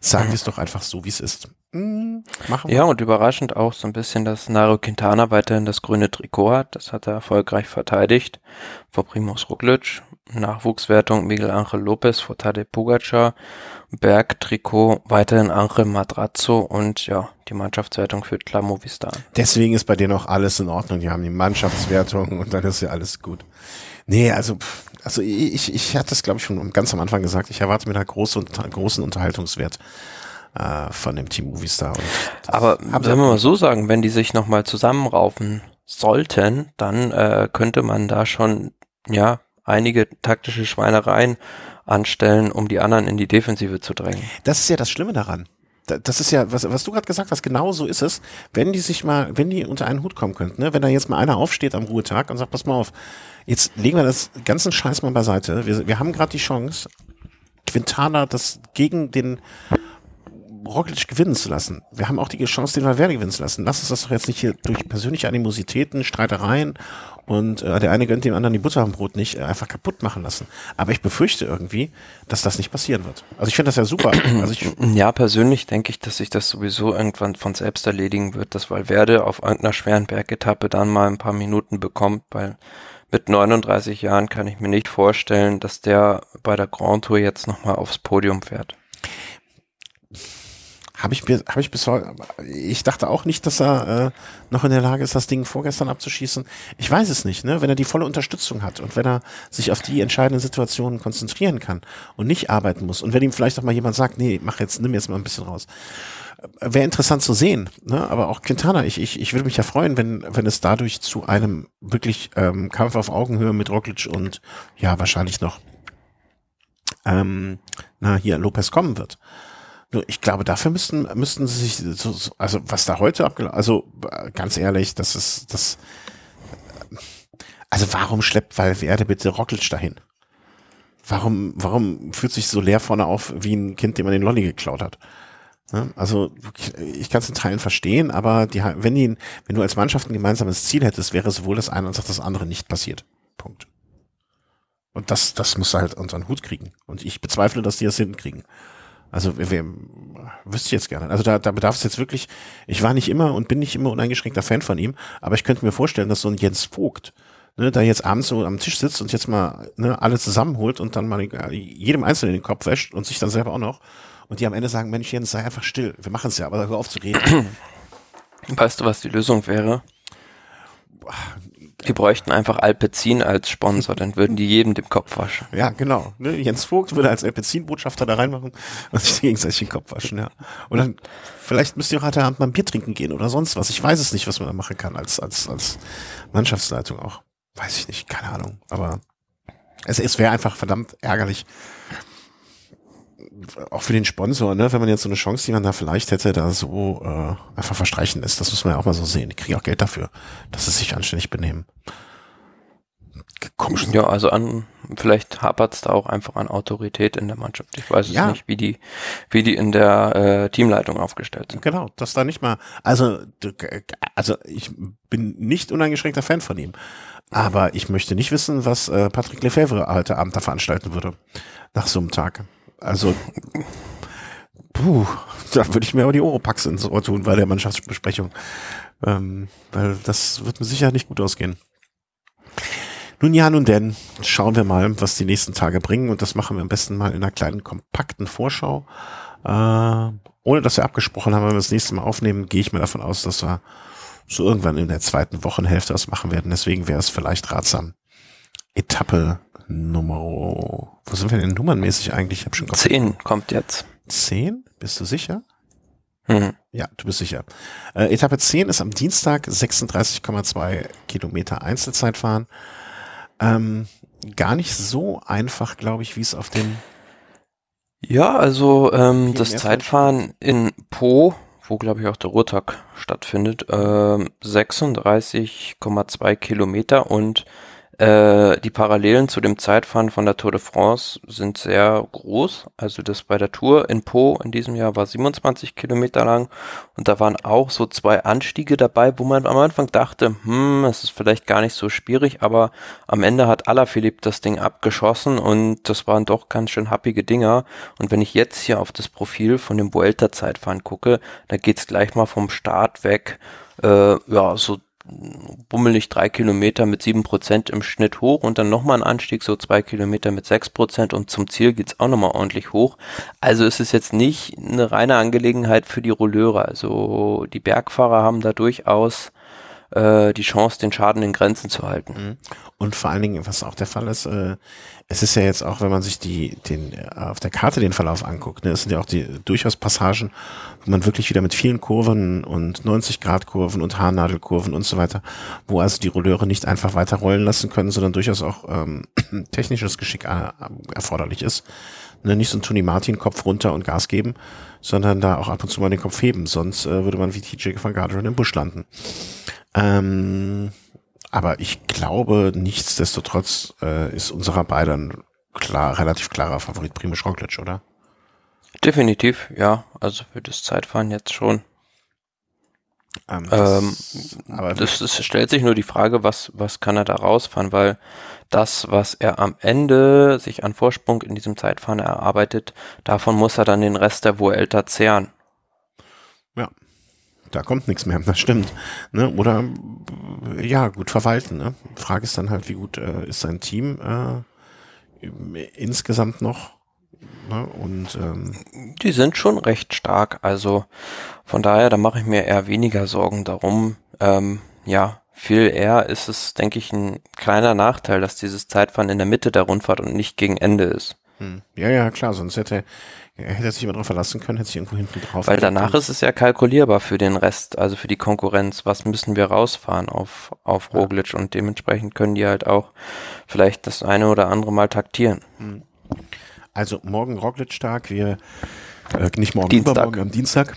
Sagen wir es doch einfach so, wie es ist. Hm, machen wir. Ja, und überraschend auch so ein bisschen, dass Nairo Quintana weiterhin das grüne Trikot hat. Das hat er erfolgreich verteidigt vor Primus Roglic. Nachwuchswertung Miguel Angel Lopez vor Tadej Pogacar. Bergtrikot weiterhin Angel Madrazzo und ja, die Mannschaftswertung führt klar Movistar. Deswegen ist bei denen auch alles in Ordnung. Die haben die Mannschaftswertung und dann ist ja alles gut. Nee, also, also ich, ich hatte es, glaube ich, schon ganz am Anfang gesagt, ich erwarte mir da große, großen Unterhaltungswert äh, von dem Team Movistar. Aber sollen wir mal so sagen, wenn die sich nochmal zusammenraufen sollten, dann äh, könnte man da schon, ja, einige taktische Schweinereien anstellen, um die anderen in die Defensive zu drängen. Das ist ja das Schlimme daran. Das ist ja, was, was du gerade gesagt hast, genau so ist es, wenn die sich mal, wenn die unter einen Hut kommen könnten, ne? wenn da jetzt mal einer aufsteht am Ruhetag und sagt, pass mal auf, jetzt legen wir das ganzen Scheiß mal beiseite. Wir, wir haben gerade die Chance, Quintana das gegen den Roglic gewinnen zu lassen. Wir haben auch die Chance, den Valverde gewinnen zu lassen. Lass uns das doch jetzt nicht hier durch persönliche Animositäten, Streitereien und äh, der eine gönnt dem anderen die Butter am Brot nicht äh, einfach kaputt machen lassen. Aber ich befürchte irgendwie, dass das nicht passieren wird. Also ich finde das ja super. [clears throat] Also ich, ja, persönlich denke ich, dass sich das sowieso irgendwann von selbst erledigen wird, dass Valverde auf irgendeiner schweren Bergetappe dann mal ein paar Minuten bekommt, weil mit 39 Jahren kann ich mir nicht vorstellen, dass der bei der Grand Tour jetzt nochmal aufs Podium fährt. Habe ich, hab ich bis heute, ich dachte auch nicht, dass er äh, noch in der Lage ist, das Ding vorgestern abzuschießen. Ich weiß es nicht, ne? Wenn er die volle Unterstützung hat und wenn er sich auf die entscheidenden Situationen konzentrieren kann und nicht arbeiten muss und wenn ihm vielleicht auch mal jemand sagt, nee, mach jetzt, nimm jetzt mal ein bisschen raus. Äh, Wäre interessant zu sehen, ne? aber auch Quintana, ich, ich, ich würde mich ja freuen, wenn, wenn es dadurch zu einem wirklich ähm, Kampf auf Augenhöhe mit Roglic und ja, wahrscheinlich noch ähm, na, hier Lopez kommen wird. Nur ich glaube, dafür müssten, müssten sie sich, so, so, also was da heute abgelaufen, also ganz ehrlich, das ist, das, also warum schleppt Valverde bitte Roglic dahin? Warum, warum fühlt sich so leer vorne auf wie ein Kind, dem man den Lolli geklaut hat? Also ich kann es in Teilen verstehen, aber die, wenn, die, wenn du als Mannschaft ein gemeinsames Ziel hättest, wäre sowohl das eine als auch das andere nicht passiert. Punkt. Und das, das muss halt unter den Hut kriegen. Und ich bezweifle, dass die das hinkriegen. Also wer, wüsste ich jetzt gerne. Also da, da bedarf es jetzt wirklich, ich war nicht immer und bin nicht immer uneingeschränkter Fan von ihm, aber ich könnte mir vorstellen, dass so ein Jens Vogt, ne, da jetzt abends so am Tisch sitzt und jetzt mal ne, alle zusammenholt und dann mal jedem Einzelnen den Kopf wäscht und sich dann selber auch noch und die am Ende sagen, Mensch Jens, sei einfach still, wir machen es ja, aber hör auf zu reden. Weißt du, was die Lösung wäre? Die bräuchten einfach Alpecin als Sponsor, dann würden die jedem den Kopf waschen. Ja, genau. Ne? Jens Vogt würde als Alpecin-Botschafter da reinmachen und sich gegenseitig den Kopf waschen, ja. Und dann, vielleicht müsst ihr auch heute Abend mal ein Bier trinken gehen oder sonst was. Ich weiß es nicht, was man da machen kann als, als, als Mannschaftsleitung auch. Weiß ich nicht, keine Ahnung. Aber es, es wäre einfach verdammt ärgerlich, auch für den Sponsor, ne, wenn man jetzt so eine Chance, die man da vielleicht hätte, da so äh, einfach verstreichen lässt. Das muss man ja auch mal so sehen. Die kriegen auch Geld dafür, dass sie sich anständig benehmen. Komisch. Ja, also an, vielleicht hapert es da auch einfach an Autorität in der Mannschaft. Ich weiß ja. es nicht, wie die, wie die in der äh, Teamleitung aufgestellt sind. Genau, dass da nicht mal, also, also ich bin nicht uneingeschränkter Fan von ihm. Aber ich möchte nicht wissen, was äh, Patrick Lefebvre heute Abend da veranstalten würde. Nach so einem Tag. Also, puh, da würde ich mir aber die Oropax ins Ohr tun bei der Mannschaftsbesprechung. Ähm, weil das wird mir sicher nicht gut ausgehen. Nun ja, nun denn, schauen wir mal, was die nächsten Tage bringen und das machen wir am besten mal in einer kleinen kompakten Vorschau. Äh, ohne dass wir abgesprochen haben, wenn wir das nächste Mal aufnehmen, gehe ich mir davon aus, dass wir so irgendwann in der zweiten Wochenhälfte das machen werden. Deswegen wäre es vielleicht ratsam, Etappe Nummer, wo sind wir denn nummernmäßig eigentlich? Ich hab schon Zehn kommt jetzt. Zehn? Bist du sicher? Mhm. Ja, du bist sicher. Äh, Etappe 10 ist am Dienstag 36,2 Kilometer Einzelzeit fahren. Ähm, gar nicht so einfach, glaube ich, wie es auf dem. Ja, also ähm, das Zeitfahren in Po, wo glaube ich auch der Ruhrtag stattfindet, äh, 36,2 Kilometer und äh, die Parallelen zu dem Zeitfahren von der Tour de France sind sehr groß. Also das bei der Tour in Po in diesem Jahr war 27 Kilometer lang und da waren auch so zwei Anstiege dabei, wo man am Anfang dachte, hm, es ist vielleicht gar nicht so schwierig, aber am Ende hat Alaphilippe das Ding abgeschossen und das waren doch ganz schön happige Dinger. Und wenn ich jetzt hier auf das Profil von dem Vuelta-Zeitfahren gucke, da geht's gleich mal vom Start weg äh, ja, so bummelig drei Kilometer mit sieben Prozent im Schnitt hoch und dann nochmal ein Anstieg, so zwei Kilometer mit sechs Prozent und zum Ziel geht's auch nochmal ordentlich hoch. Also ist es jetzt nicht eine reine Angelegenheit für die Rolleure. Also die Bergfahrer haben da durchaus äh, die Chance, den Schaden in Grenzen zu halten. Mhm. Und vor allen Dingen, was auch der Fall ist, äh, es ist ja jetzt auch, wenn man sich die, den, äh, auf der Karte den Verlauf anguckt, ne, es sind ja auch die durchaus Passagen, wo man wirklich wieder mit vielen Kurven und 90 Grad Kurven und Haarnadelkurven und so weiter, wo also die Rolleure nicht einfach weiter rollen lassen können, sondern durchaus auch ähm, [clears throat] technisches Geschick äh, erforderlich ist. Ne, nicht so ein Tony Martin Kopf runter und Gas geben, sondern da auch ab und zu mal den Kopf heben, sonst äh, würde man wie TJ van Garderen im Busch landen. Ähm, aber ich glaube, nichtsdestotrotz äh, ist unserer beiden klar, relativ klarer Favorit Primoz Roglic, oder? Definitiv, ja. Also für das Zeitfahren jetzt schon. Ähm, Ähm, aber das, das stellt sich nur die Frage, was, was kann er da rausfahren, weil das, was er am Ende sich an Vorsprung in diesem Zeitfahren erarbeitet, davon muss er dann den Rest der Vuelta zehren. Da kommt nichts mehr, [laughs] das stimmt. Ne? Oder ja, gut verwalten. Ne? Frage ist dann halt, wie gut äh, ist sein Team äh, insgesamt noch? Ne? Und ähm, Die sind schon recht stark, also von daher, da mache ich mir eher weniger Sorgen darum. Ähm, ja, viel eher ist es, denke ich, ein kleiner Nachteil, dass dieses Zeitfahren in der Mitte der Rundfahrt und nicht gegen Ende ist. Hm. ja, ja, klar, sonst hätte er hätte sich immer darauf verlassen können, hätte sich irgendwo hinten drauf. Weil danach und- ist es ja kalkulierbar für den Rest, also für die Konkurrenz. Was müssen wir rausfahren auf, auf Ja. Roglic und dementsprechend können die halt auch vielleicht das eine oder andere Mal taktieren. Also morgen Roglic-Tag, wir äh, nicht morgen, Dienstag. übermorgen am Dienstag.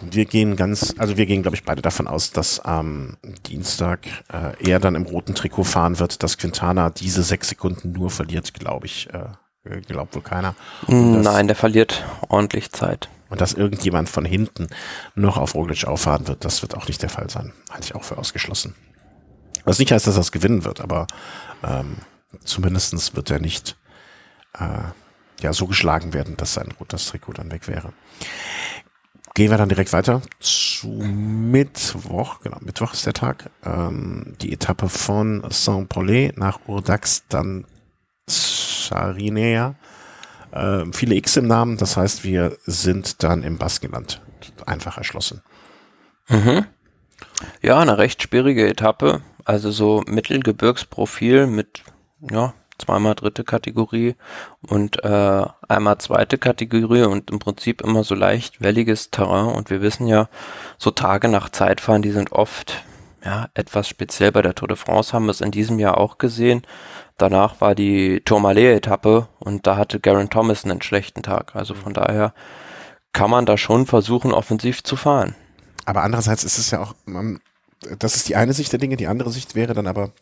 Wir gehen ganz, also wir gehen, glaube ich, beide davon aus, dass am Dienstag äh, er dann im roten Trikot fahren wird, dass Quintana diese sechs Sekunden nur verliert, glaube ich. Äh, glaubt wohl keiner. Und das- Nein, der verliert ordentlich Zeit. Und dass irgendjemand von hinten noch auf Roglic auffahren wird, das wird auch nicht der Fall sein. Halte ich auch für ausgeschlossen. Was nicht heißt, dass er es gewinnen wird, aber ähm, zumindestens wird er nicht äh, ja, so geschlagen werden, dass sein rotes Trikot dann weg wäre. Gehen wir dann direkt weiter zu Mittwoch. Genau, Mittwoch ist der Tag. Ähm, die Etappe von Saint-Paulet nach Urdax, dann Charinea. Ähm, viele X im Namen, das heißt, wir sind dann im Baskenland. Einfach erschlossen. Mhm. Ja, eine recht schwierige Etappe. Also so Mittelgebirgsprofil mit, ja, zweimal dritte Kategorie und äh, einmal zweite Kategorie und im Prinzip immer so leicht welliges Terrain. Und wir wissen ja, so Tage nach Zeitfahren, die sind oft ja, etwas speziell bei der Tour de France, haben wir es in diesem Jahr auch gesehen. Danach war die Tourmalet-Etappe und da hatte Garen Thomas einen schlechten Tag. Also von daher kann man da schon versuchen, offensiv zu fahren. Aber andererseits ist es ja auch, man, das ist die eine Sicht der Dinge, die andere Sicht wäre dann aber,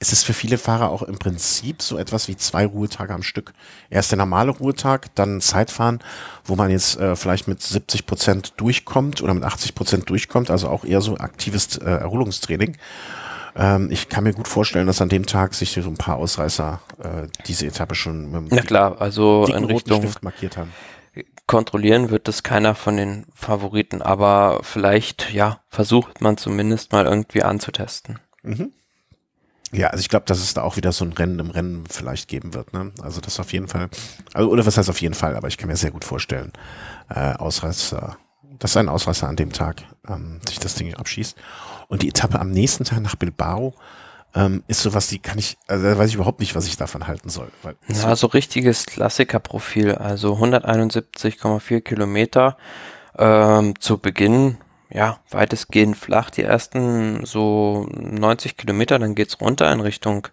es ist für viele Fahrer auch im Prinzip so etwas wie zwei Ruhetage am Stück. Erst der normale Ruhetag, dann Zeitfahren, wo man jetzt äh, vielleicht mit 70 Prozent durchkommt oder mit 80 Prozent durchkommt, also auch eher so aktives äh, Erholungstraining. Ähm, ich kann mir gut vorstellen, dass an dem Tag sich so ein paar Ausreißer äh, diese Etappe schon mit Na klar, also in Richtung Stift markiert haben. kontrollieren wird das keiner von den Favoriten, aber vielleicht, ja, versucht man zumindest mal irgendwie anzutesten. Mhm. Ja, also ich glaube, dass es da auch wieder so ein Rennen im Rennen vielleicht geben wird. Ne? Also das auf jeden Fall, also, oder was heißt auf jeden Fall, aber ich kann mir sehr gut vorstellen, äh, Ausreißer, dass ein Ausreißer an dem Tag ähm, sich das Ding abschießt. Und die Etappe am nächsten Tag nach Bilbao ähm, ist sowas, die kann ich, also da weiß ich überhaupt nicht, was ich davon halten soll. Weil Ja, so richtiges Klassikerprofil, also 171,4 Kilometer ähm, zu Beginn, ja, weitestgehend flach, die ersten so 90 Kilometer, dann geht's runter in Richtung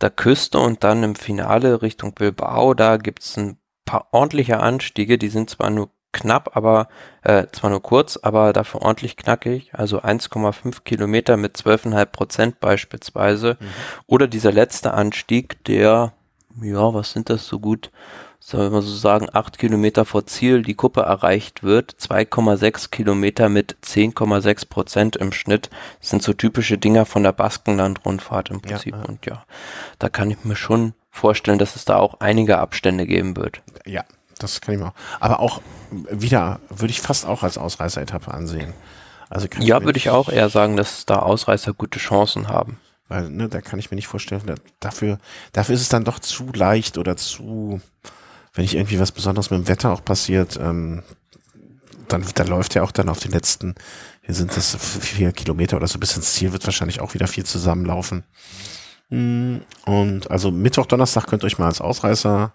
der Küste und dann im Finale Richtung Bilbao, da gibt's ein paar ordentliche Anstiege, die sind zwar nur knapp, aber äh, zwar nur kurz, aber dafür ordentlich knackig, also 1,5 Kilometer mit 12,5 Prozent beispielsweise. Oder dieser letzte Anstieg, der, ja, was sind das so gut, soll man so sagen, acht Kilometer vor Ziel die Kuppe erreicht wird, 2,6 Kilometer mit 10,6 Prozent im Schnitt. Das sind so typische Dinger von der Baskenland-Rundfahrt im Prinzip. ja. Und ja, da kann ich mir schon vorstellen, dass es da auch einige Abstände geben wird. Ja, das kann ich mir auch. Aber auch wieder, würde ich fast auch als Ausreißer-Etappe ansehen. Also kann Ja, würde ich auch eher sagen, dass da Ausreißer gute Chancen haben. Weil, ne, da kann ich mir nicht vorstellen, da, dafür, dafür ist es dann doch zu leicht oder zu, wenn nicht irgendwie was Besonderes mit dem Wetter auch passiert, ähm, dann, dann läuft ja auch dann auf den letzten, hier sind es vier Kilometer oder so bis ins Ziel, wird wahrscheinlich auch wieder viel zusammenlaufen. Mm, Und also Mittwoch, Donnerstag könnt ihr euch mal als Ausreißer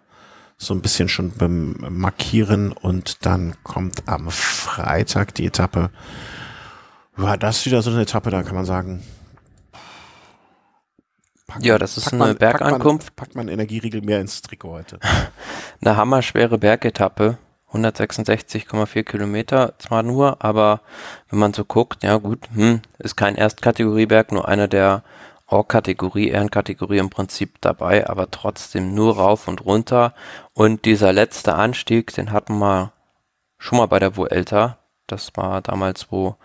so ein bisschen schon beim Markieren und dann kommt am Freitag die Etappe. Ja, das ist wieder so eine Etappe, da kann man sagen, Pack, Ja, das ist eine man- Bergankunft. Packt man, packt man Energieriegel mehr ins Trikot heute. [laughs] Eine hammerschwere Bergetappe. 166,4 Kilometer zwar nur, aber wenn man so guckt, ja gut, hm, ist kein Erstkategorieberg, nur einer der Or-Kategorie, Ehrenkategorie im Prinzip dabei, aber trotzdem nur rauf und runter. Und dieser letzte Anstieg, den hatten wir schon mal bei der Vuelta. Das war damals, wo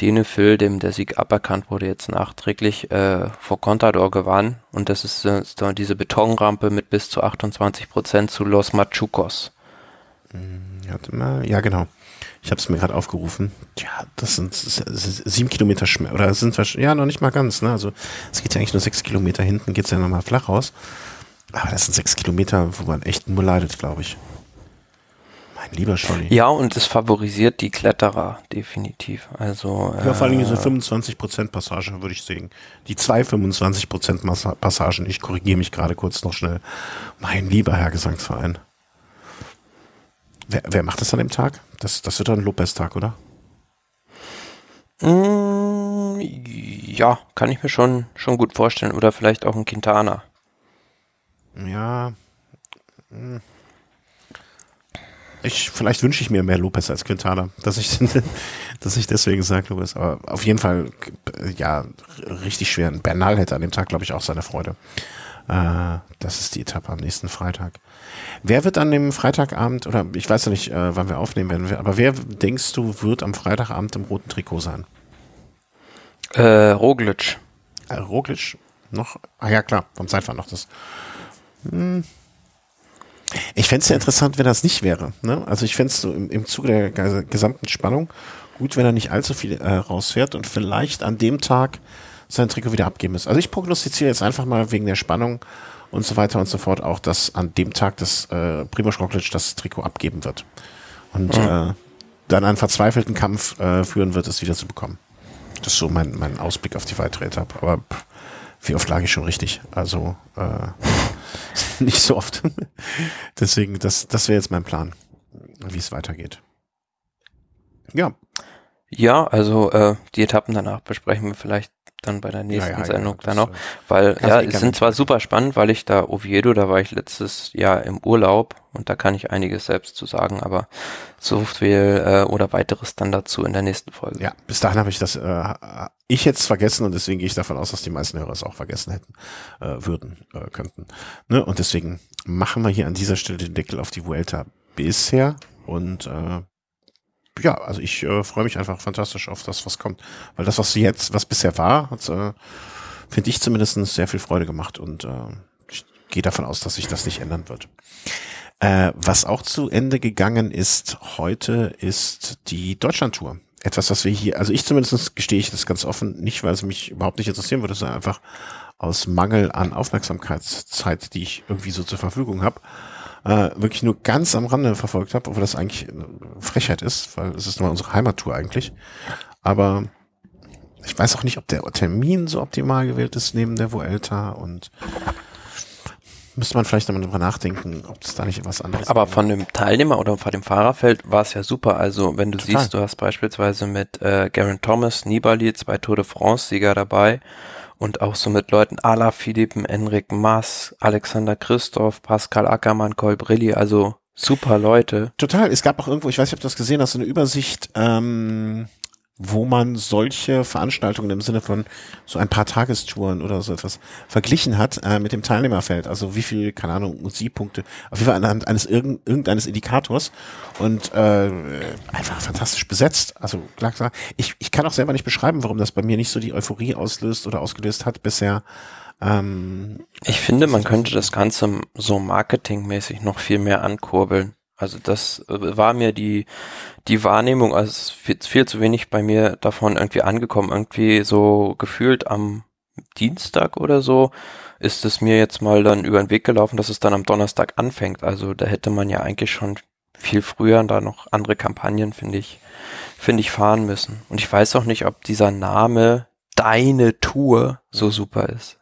Denefil, dem der Sieg aberkannt wurde, jetzt nachträglich äh, vor Contador gewann. Und das ist, äh, ist da diese Betonrampe mit bis zu 28 Prozent zu Los Machucos. Mal. Ja, genau. Ich habe es mir gerade aufgerufen. Ja, das sind sieben Kilometer Schmer oder es sind ja noch nicht mal ganz. Ne? Also es geht ja eigentlich nur sechs Kilometer hinten, geht's ja nochmal flach raus. Aber das sind sechs Kilometer, wo man echt nur leidet, glaube ich. Mein lieber Scholli. Ja, und es favorisiert die Kletterer definitiv. Also Ja, vor allem diese äh, 25% Passage, würde ich sehen. Die zwei 25% Massa- Passagen, ich korrigiere mich gerade kurz noch schnell. Mein lieber Herr Gesangsverein. Wer, wer macht das an dem Tag? Das, das wird ein Lopez-Tag, oder? mm, ja, kann ich mir schon schon gut vorstellen. Oder vielleicht auch ein Quintana. Ja. hm. Ich, vielleicht wünsche ich mir mehr Lopez als Quintana, dass ich, [laughs] dass ich deswegen sage Lopez. Aber auf jeden Fall, ja, richtig schwer. Bernal hätte an dem Tag, glaube ich, auch seine Freude. Äh, das ist die Etappe am nächsten Freitag. Wer wird an dem Freitagabend, oder ich weiß ja nicht, äh, wann wir aufnehmen werden, aber wer denkst du, wird am Freitagabend im roten Trikot sein? Äh, Roglic. Äh, Roglic noch? Ah ja, klar, vom Zeitfahren noch das. Hm. Ich fände es ja interessant, wenn das nicht wäre. Ne? Also ich fände es so im, im Zuge der ge- gesamten Spannung gut, wenn er nicht allzu viel äh, rausfährt und vielleicht an dem Tag sein Trikot wieder abgeben muss. Also ich prognostiziere jetzt einfach mal wegen der Spannung und so weiter und so fort auch, dass an dem Tag das äh, Primoz Roglic das Trikot abgeben wird und äh, dann einen verzweifelten Kampf äh, führen wird, es wieder zu bekommen. Das ist so mein, mein Ausblick auf die weitere Etappe. Aber pff, wie oft lag ich schon richtig? Also äh, [laughs] nicht so oft. [laughs] Deswegen, das, das wäre jetzt mein Plan, wie es weitergeht. Ja, Ja, also äh, die Etappen danach besprechen wir vielleicht dann bei der nächsten ja, ja, Sendung das, dann noch. äh, Weil, ja, es sind zwar super spannend, weil ich da Oviedo, da war ich letztes Jahr im Urlaub und da kann ich einiges selbst zu sagen, aber so viel äh, oder weiteres dann dazu in der nächsten Folge. Ja, bis dahin habe ich das, äh, ich jetzt vergessen und deswegen gehe ich davon aus, dass die meisten Hörer es auch vergessen hätten, äh, würden, äh, könnten. Ne? Und deswegen machen wir hier an dieser Stelle den Deckel auf die Vuelta bisher und äh, ja, also ich äh, freue mich einfach fantastisch auf das, was kommt, weil das, was jetzt, was bisher war, hat, äh, finde ich zumindest sehr viel Freude gemacht und äh, ich gehe davon aus, dass sich das nicht ändern wird. Äh, was auch zu Ende gegangen ist heute, ist die Deutschlandtour. Etwas, was wir hier, also ich zumindest gestehe ich das ganz offen, nicht weil es mich überhaupt nicht interessieren würde, sondern einfach aus Mangel an Aufmerksamkeitszeit, die ich irgendwie so zur Verfügung habe, äh, wirklich nur ganz am Rande verfolgt habe, obwohl das eigentlich eine Frechheit ist, weil es ist nur unsere Heimattour eigentlich. Aber ich weiß auch nicht, ob der Termin so optimal gewählt ist neben der Vuelta und müsste man vielleicht nochmal drüber nachdenken, ob es da nicht was anderes Aber gäbe. von dem Teilnehmer oder von dem Fahrerfeld war es ja super. Also wenn du Total. siehst, du hast beispielsweise mit äh, Garen Thomas, Nibali, zwei Tour de France-Sieger dabei und auch so mit Leuten Ala Philippen, Enric Mas, Alexander Christoph, Pascal Ackermann, Colbrilli, also super Leute. Total. Es gab auch irgendwo, ich weiß nicht, ob du das gesehen hast, so eine Übersicht, ähm, wo man solche Veranstaltungen im Sinne von so ein paar Tagestouren oder so etwas verglichen hat äh, mit dem Teilnehmerfeld. Also wie viel, keine Ahnung, Siegpunkte, auf jeden Fall anhand eines irgend, irgendeines Indikators und äh, einfach fantastisch besetzt. Also klar gesagt, ich, ich kann auch selber nicht beschreiben, warum das bei mir nicht so die Euphorie auslöst oder ausgelöst hat bisher. Ähm, Ich finde, man könnte das Ganze so marketingmäßig noch viel mehr ankurbeln. Also das äh, war mir die, die Wahrnehmung, also viel, viel zu wenig bei mir davon irgendwie angekommen. Irgendwie so gefühlt am Dienstag oder so ist es mir jetzt mal dann über den Weg gelaufen, dass es dann am Donnerstag anfängt. Also da hätte man ja eigentlich schon viel früher da noch andere Kampagnen, finde ich, finde ich, fahren müssen. Und ich weiß auch nicht, ob dieser Name Deine Tour so super ist.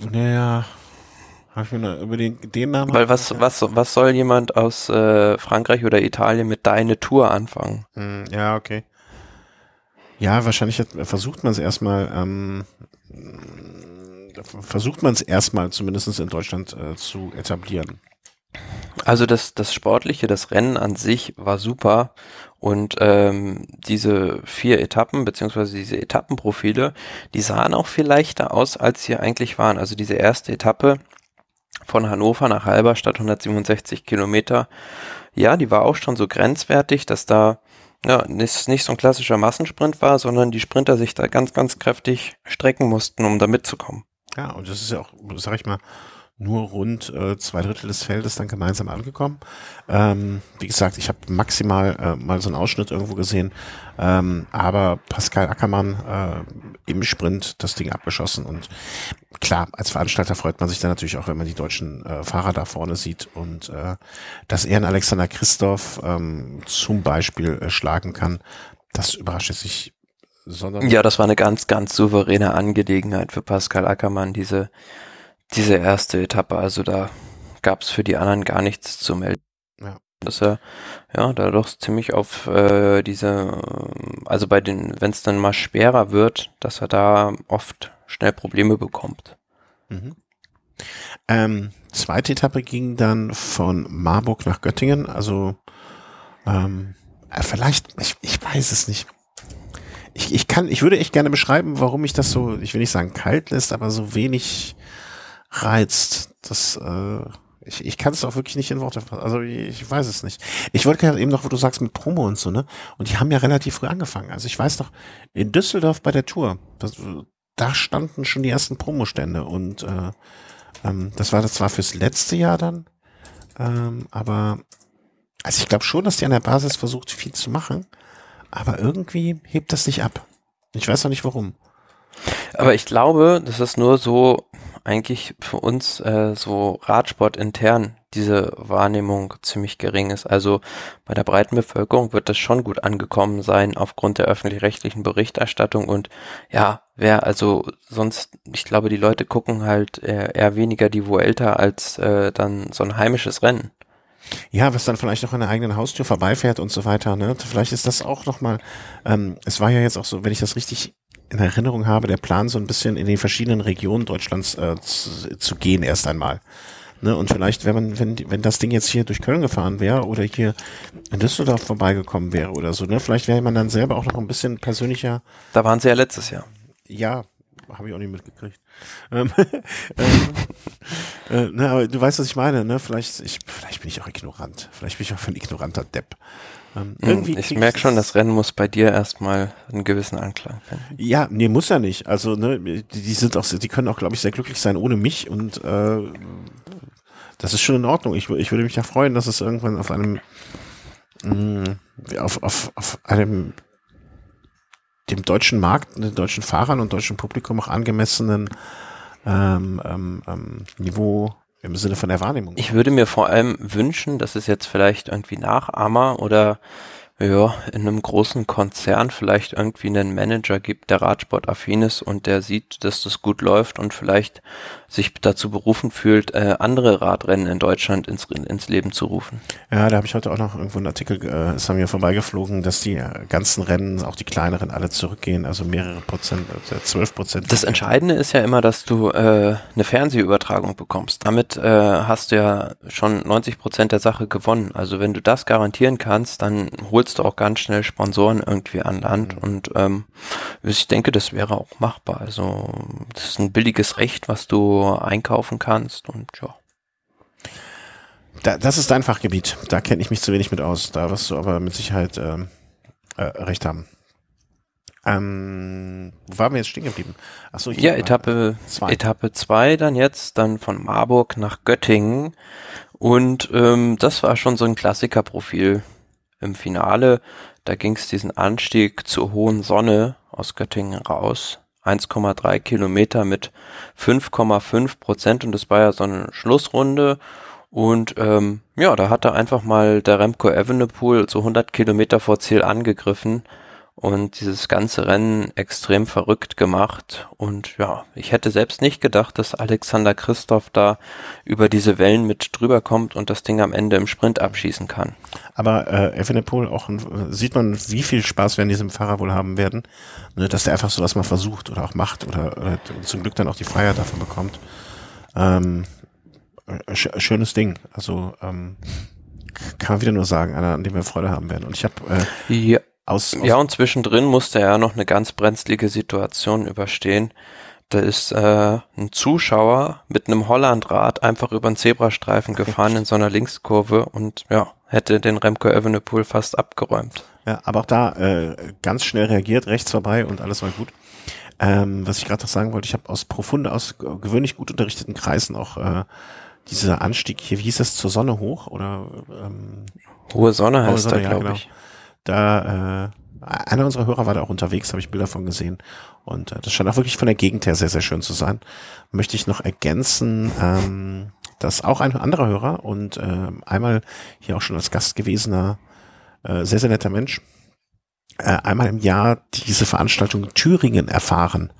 naja, habe ich mir noch über den, den Namen. Weil was, was, was soll jemand aus äh, Frankreich oder Italien mit deine Tour anfangen? Hm, Ja, okay. Ja, wahrscheinlich hat, versucht man es erstmal ähm, versucht man es erstmal zumindest in Deutschland äh, zu etablieren. Also das, das Sportliche, das Rennen an sich war super und ähm, diese vier Etappen beziehungsweise diese Etappenprofile, die sahen auch viel leichter aus, als sie eigentlich waren. Also diese erste Etappe von Hannover nach Halberstadt 167 Kilometer, ja, die war auch schon so grenzwertig, dass da ja, nicht, nicht so ein klassischer Massensprint war, sondern die Sprinter sich da ganz, ganz kräftig strecken mussten, um da mitzukommen. Ja, und das ist ja auch, sag ich mal, nur rund äh, zwei Drittel des Feldes dann gemeinsam angekommen. Ähm, wie gesagt, ich habe maximal äh, mal so einen Ausschnitt irgendwo gesehen, ähm, aber Pascal Ackermann äh, im Sprint das Ding abgeschossen und klar, als Veranstalter freut man sich dann natürlich auch, wenn man die deutschen äh, Fahrer da vorne sieht und äh, dass er einen Alexander Christoph ähm, zum Beispiel äh, schlagen kann, das überrascht sich sondern ja, das war eine ganz, ganz souveräne Angelegenheit für Pascal Ackermann, diese diese erste Etappe. Also da gab es für die anderen gar nichts zu melden. Ja. Dass er ja da doch ziemlich auf äh, diese, also bei den, wenn es dann mal schwerer wird, dass er da oft schnell Probleme bekommt. Mhm. Ähm, zweite Etappe ging dann von Marburg nach Göttingen. Also ähm, äh, vielleicht, ich, ich weiß es nicht. Ich, ich kann, ich würde echt gerne beschreiben, warum ich das so, ich will nicht sagen kalt lässt, aber so wenig reizt. Das, äh, ich, ich kann es auch wirklich nicht in Worte fassen. Also ich, ich weiß es nicht. Ich wollte gerade eben noch, wo du sagst mit Promo und so, ne? Und die haben ja relativ früh angefangen. Also ich weiß noch, in Düsseldorf bei der Tour, das, da standen schon die ersten Promostände und äh, ähm, das war das zwar fürs letzte Jahr dann, ähm, aber also ich glaube schon, dass die an der Basis versucht, viel zu machen, aber irgendwie hebt das nicht ab. Ich weiß auch nicht warum. Aber ich glaube, das ist nur so eigentlich für uns äh, so Radsport intern diese Wahrnehmung ziemlich gering ist. Also bei der breiten Bevölkerung wird das schon gut angekommen sein aufgrund der öffentlich-rechtlichen Berichterstattung und ja, wer also sonst, ich glaube, die Leute gucken halt eher, eher weniger die Vuelta als äh, dann so ein heimisches Rennen. Ja, was dann vielleicht noch an der eigenen Haustür vorbeifährt und so weiter. Ne? Vielleicht ist das auch nochmal, ähm, es war ja jetzt auch so, wenn ich das richtig in Erinnerung habe, der Plan so ein bisschen in den verschiedenen Regionen Deutschlands äh, zu, zu gehen erst einmal. Ne, und vielleicht, wenn man, wenn, wenn das Ding jetzt hier durch Köln gefahren wäre oder hier in Düsseldorf vorbeigekommen wäre oder so, ne, vielleicht wäre man dann selber auch noch ein bisschen persönlicher. Da waren sie ja letztes Jahr. Ja, habe ich auch nicht mitgekriegt. Ähm, [laughs] ähm, äh, ne, aber du weißt, was ich meine, ne? Vielleicht, ich, vielleicht bin ich auch ignorant. Vielleicht bin ich auch ein ignoranter Depp. Ähm, hm, irgendwie ich merke schon, das Rennen muss bei dir erstmal einen gewissen Anklang finden. Ja, nee, muss ja nicht. Also, ne, die, die sind auch, die können auch, glaube ich, sehr glücklich sein ohne mich und äh, das ist schon in Ordnung. Ich, ich würde mich ja freuen, dass es irgendwann auf einem mh, hm, auf, auf, auf einem dem deutschen Markt, den deutschen Fahrern und deutschen Publikum auch angemessenen ähm, ähm, ähm, Niveau im Sinne von der Wahrnehmung. Ich würde mir vor allem wünschen, dass es jetzt vielleicht irgendwie Nachahmer oder ja, in einem großen Konzern vielleicht irgendwie einen Manager gibt, der Radsport-affin ist und der sieht, dass das gut läuft und vielleicht sich dazu berufen fühlt, äh, andere Radrennen in Deutschland ins, ins Leben zu rufen. Ja, da habe ich heute auch noch irgendwo einen Artikel, äh, ist an mir vorbeigeflogen, dass die äh, ganzen Rennen, auch die kleineren, alle zurückgehen, also mehrere Prozent, äh, zwölf Prozent. Das Entscheidende ist ja immer, dass du äh, eine Fernsehübertragung bekommst. Damit äh, hast du ja schon 90 Prozent der Sache gewonnen. Also wenn du das garantieren kannst, dann holst du auch ganz schnell Sponsoren irgendwie an Land mhm. und ähm, ich denke, das wäre auch machbar. Also das ist ein billiges Recht, was du einkaufen kannst und ja. Da, das ist dein Fachgebiet. Da kenne ich mich zu wenig mit aus. Da wirst du aber mit Sicherheit ähm, äh, recht haben. Ähm, wo waren wir jetzt stehen geblieben? Achso, ja, Etappe 2 Etappe zwei dann jetzt, dann von Marburg nach Göttingen. Und ähm, das war schon so ein Klassikerprofil im Finale. Da ging es diesen Anstieg zur hohen Sonne aus Göttingen raus. 1,3 Kilometer mit 5,5 Prozent und das war ja so eine Schlussrunde. Und ähm, ja, da hat er einfach mal der Remco Evenepoel so 100 Kilometer vor Ziel angegriffen und dieses ganze Rennen extrem verrückt gemacht. Und ja, ich hätte selbst nicht gedacht, dass Alexander Christoph da über diese Wellen mit drüber kommt und das Ding am Ende im Sprint abschießen kann. Aber äh, Evenepoel auch ein, sieht man, wie viel Spaß wir an diesem Fahrer wohl haben werden, ne, dass der einfach sowas mal versucht oder auch macht oder, oder zum Glück dann auch die Freiheit davon bekommt. Ähm, sch schönes Ding. Also ähm, kann man wieder nur sagen, einer, an dem wir Freude haben werden. Und ich habe äh, ja. Aus, aus ja, und zwischendrin musste er noch eine ganz brenzlige Situation überstehen. Da ist äh, ein Zuschauer mit einem Hollandrad einfach über den Zebrastreifen gefahren in so einer Linkskurve und ja, hätte den Remco Evenepoel fast abgeräumt. Ja, aber auch da äh, ganz schnell reagiert, rechts vorbei und alles war gut. Ähm, was ich gerade noch sagen wollte, ich habe aus profunde, aus gewöhnlich gut unterrichteten Kreisen auch äh, dieser Anstieg hier, wie hieß es, zur Sonne hoch oder ähm, Hohe Sonne heißt Sonne, da, glaube genau. ich. Da, äh, einer unserer Hörer war da auch unterwegs, habe ich Bilder von gesehen. Und äh, das scheint auch wirklich von der Gegend her sehr, sehr schön zu sein. Möchte ich noch ergänzen, ähm, dass auch ein anderer Hörer und äh, einmal hier auch schon als Gast gewesener, äh, sehr, sehr netter Mensch, äh, einmal im Jahr diese Veranstaltung Thüringen erfahren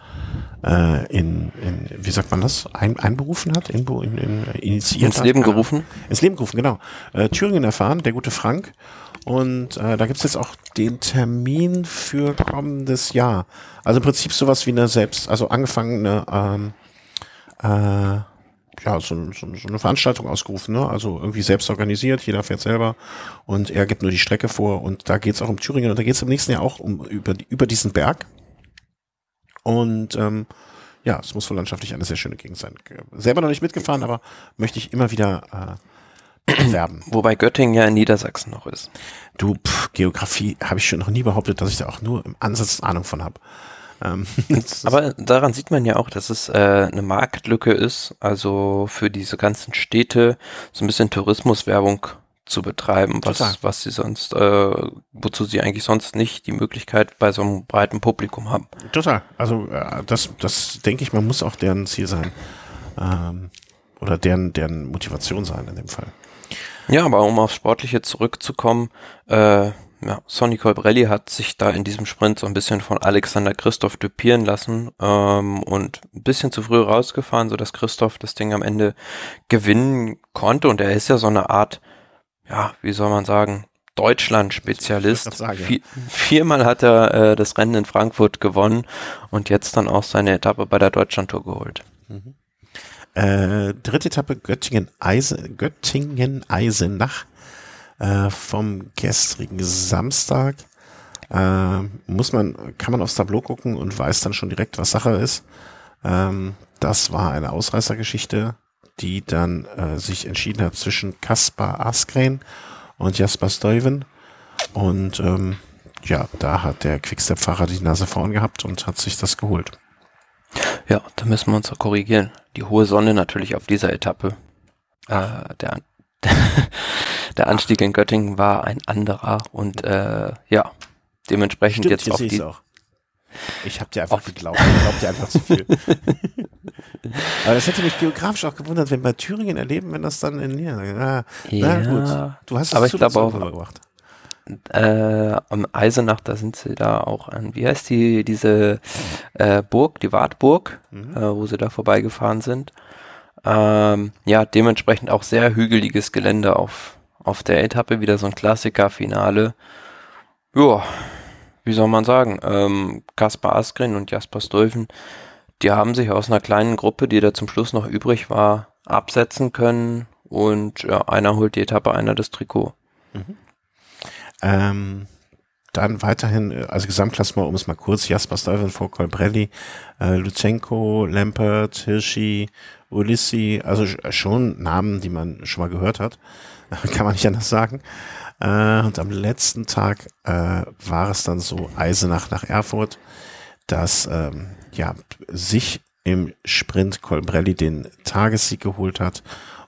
äh, in, in, wie sagt man das, ein, einberufen hat, in, in, in, initiiert Ins Leben gerufen? Ins Leben gerufen, genau. Äh, Thüringen erfahren, der gute Frank. Und äh, da gibt's jetzt auch den Termin für kommendes Jahr. Also im Prinzip sowas wie eine selbst, also angefangene ähm, äh, ja, so, so, so eine Veranstaltung ausgerufen, ne? Also irgendwie selbst organisiert, jeder fährt selber und er gibt nur die Strecke vor und da geht's auch um Thüringen und da geht's im nächsten Jahr auch um über, über diesen Berg. Und ähm, ja, es muss wohl landschaftlich eine sehr schöne Gegend sein. Selber noch nicht mitgefahren, aber möchte ich immer wieder äh, bewerben. [clears throat] Wobei Göttingen ja in Niedersachsen noch ist. Du, pff, Geografie habe ich schon noch nie behauptet, dass ich da auch nur im Ansatz Ahnung von habe. Ähm, [laughs] aber daran sieht man ja auch, dass es äh, eine Marktlücke ist, also für diese ganzen Städte so ein bisschen Tourismuswerbung zu betreiben, was, was sie sonst, äh, wozu sie eigentlich sonst nicht die Möglichkeit bei so einem breiten Publikum haben. Total. Also äh, das, das denke ich, man muss auch deren Ziel sein. Ähm, oder deren, deren Motivation sein in dem Fall. Ja, aber um aufs Sportliche zurückzukommen, äh, ja, Sonny Colbrelli hat sich da in diesem Sprint so ein bisschen von Alexander Christoph düpieren lassen ähm, und ein bisschen zu früh rausgefahren, so dass Christoph das Ding am Ende gewinnen konnte. Und er ist ja so eine Art ja, wie soll man sagen, Deutschland-Spezialist. Vier, viermal hat er äh, das Rennen in Frankfurt gewonnen und jetzt dann auch seine Etappe bei der Deutschlandtour geholt. Mhm. Äh, dritte Etappe Göttingen-Eisenach Göttingen äh, vom gestrigen Samstag. Äh, muss man, kann man aufs Tableau gucken und weiß dann schon direkt, was Sache ist. Ähm, das war eine Ausreißergeschichte die dann äh, sich entschieden hat zwischen Kaspar Askren und Jasper Stuyven. Und ähm, ja, da hat der Quickstep-Fahrer die Nase vorn gehabt und hat sich das geholt. Ja, da müssen wir uns korrigieren. Die hohe Sonne natürlich auf dieser Etappe. Äh, der, [laughs] der Anstieg in Göttingen war ein anderer und äh, ja, dementsprechend Stimmt, jetzt auf die. Auch. Ich habe dir einfach geglaubt. Ich glaube dir einfach zu viel. [laughs] Aber das hätte mich geografisch auch gewundert, wenn wir Thüringen erleben, wenn das dann in ja, na, ja, na gut. Du hast es aber ich glaube auch gemacht. Äh, am Eisenach, da sind sie da auch an, wie heißt die, diese äh, Burg, die Wartburg, mhm. äh, wo sie da vorbeigefahren sind. Ähm, ja, dementsprechend auch sehr hügeliges Gelände auf, auf der Etappe, wieder so ein Klassiker-Finale. Ja, wie soll man sagen, ähm, Kaspar Askren und Jasper Stolfen die haben sich aus einer kleinen Gruppe, die da zum Schluss noch übrig war, absetzen können und ja, einer holt die Etappe, einer das Trikot. Mhm. Ähm, dann weiterhin, äh, also Gesamtklassement, um es mal kurz, Jasper Stuyven vor Colbrelli, äh, Lutsenko, Lampert, Hirschi, Ulissi, also schon Namen, die man schon mal gehört hat, [laughs] kann man nicht anders sagen. Äh, und am letzten Tag äh, war es dann so Eisenach nach Erfurt, dass ähm, ja, sich im Sprint Colbrelli den Tagessieg geholt hat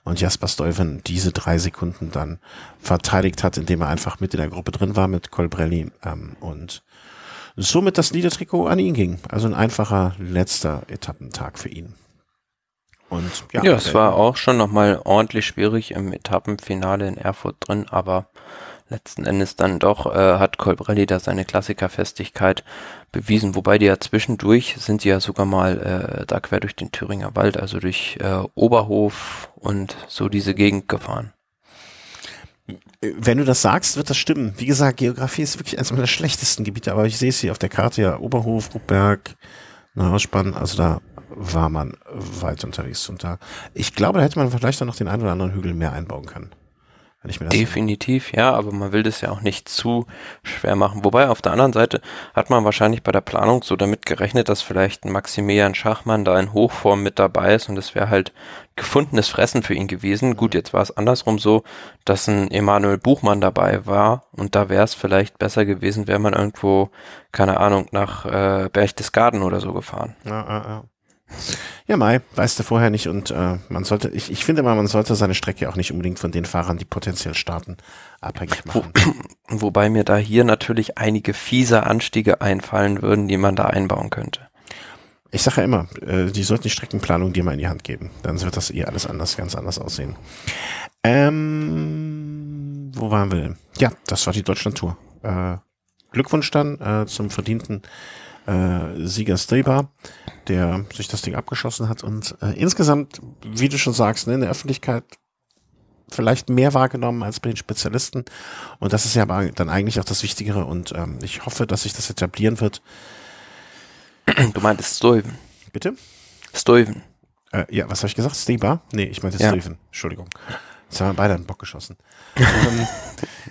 und Jasper Stuyven diese drei Sekunden dann verteidigt hat, indem er einfach mit in der Gruppe drin war mit Colbrelli ähm, und somit das Niedertrikot an ihn ging. Also ein einfacher letzter Etappentag für ihn. Und ja, ja es war auch schon nochmal ordentlich schwierig im Etappenfinale in Erfurt drin, aber letzten Endes dann doch äh, hat Colbrelli da seine Klassikerfestigkeit bewiesen, wobei die ja zwischendurch sind sie ja sogar mal äh, da quer durch den Thüringer Wald, also durch äh, Oberhof und so diese Gegend gefahren. Wenn du das sagst, wird das stimmen. Wie gesagt, Geografie ist wirklich eines meiner schlechtesten Gebiete, aber ich sehe es hier auf der Karte ja, Oberhof, Ruppberg, Neuausspann, also da war man weit unterwegs. Und da, ich glaube, da hätte man vielleicht auch noch den einen oder anderen Hügel mehr einbauen können. Wenn ich mir das Definitiv, ja, aber man will das ja auch nicht zu schwer machen. Wobei auf der anderen Seite hat man wahrscheinlich bei der Planung so damit gerechnet, dass vielleicht ein Maximilian Schachmann da in Hochform mit dabei ist und es wäre halt gefundenes Fressen für ihn gewesen. Gut, jetzt war es andersrum so, dass ein Emanuel Buchmann dabei war und da wäre es vielleicht besser gewesen, wäre man irgendwo, keine Ahnung, nach äh, Berchtesgaden oder so gefahren. Ja, ja, ja. Ja, Mai, weißt du vorher nicht und äh, man sollte, ich, ich finde mal, man sollte seine Strecke auch nicht unbedingt von den Fahrern, die potenziell starten, abhängig machen. Wo, [clears throat] wobei mir da hier natürlich einige fiese Anstiege einfallen würden, die man da einbauen könnte. Ich sage ja immer, äh, die sollten die Streckenplanung dir mal in die Hand geben. Dann wird das eh alles anders, ganz anders aussehen. Ähm, wo waren wir? Ja, das war die Deutschland-Tour. Äh, Glückwunsch dann äh, zum verdienten äh, Sieger Streber, der sich das Ding abgeschossen hat und äh, insgesamt, wie du schon sagst, ne, in der Öffentlichkeit vielleicht mehr wahrgenommen als bei den Spezialisten. Und das ist ja aber dann eigentlich auch das Wichtigere und ähm, ich hoffe, dass sich das etablieren wird. Du meintest Stuyven. Bitte? Stuyven. Äh, ja, was habe ich gesagt? Steber? Nee, ich meinte ja. Stuyven. Entschuldigung. Jetzt haben wir beide einen Bock geschossen. [laughs] ähm,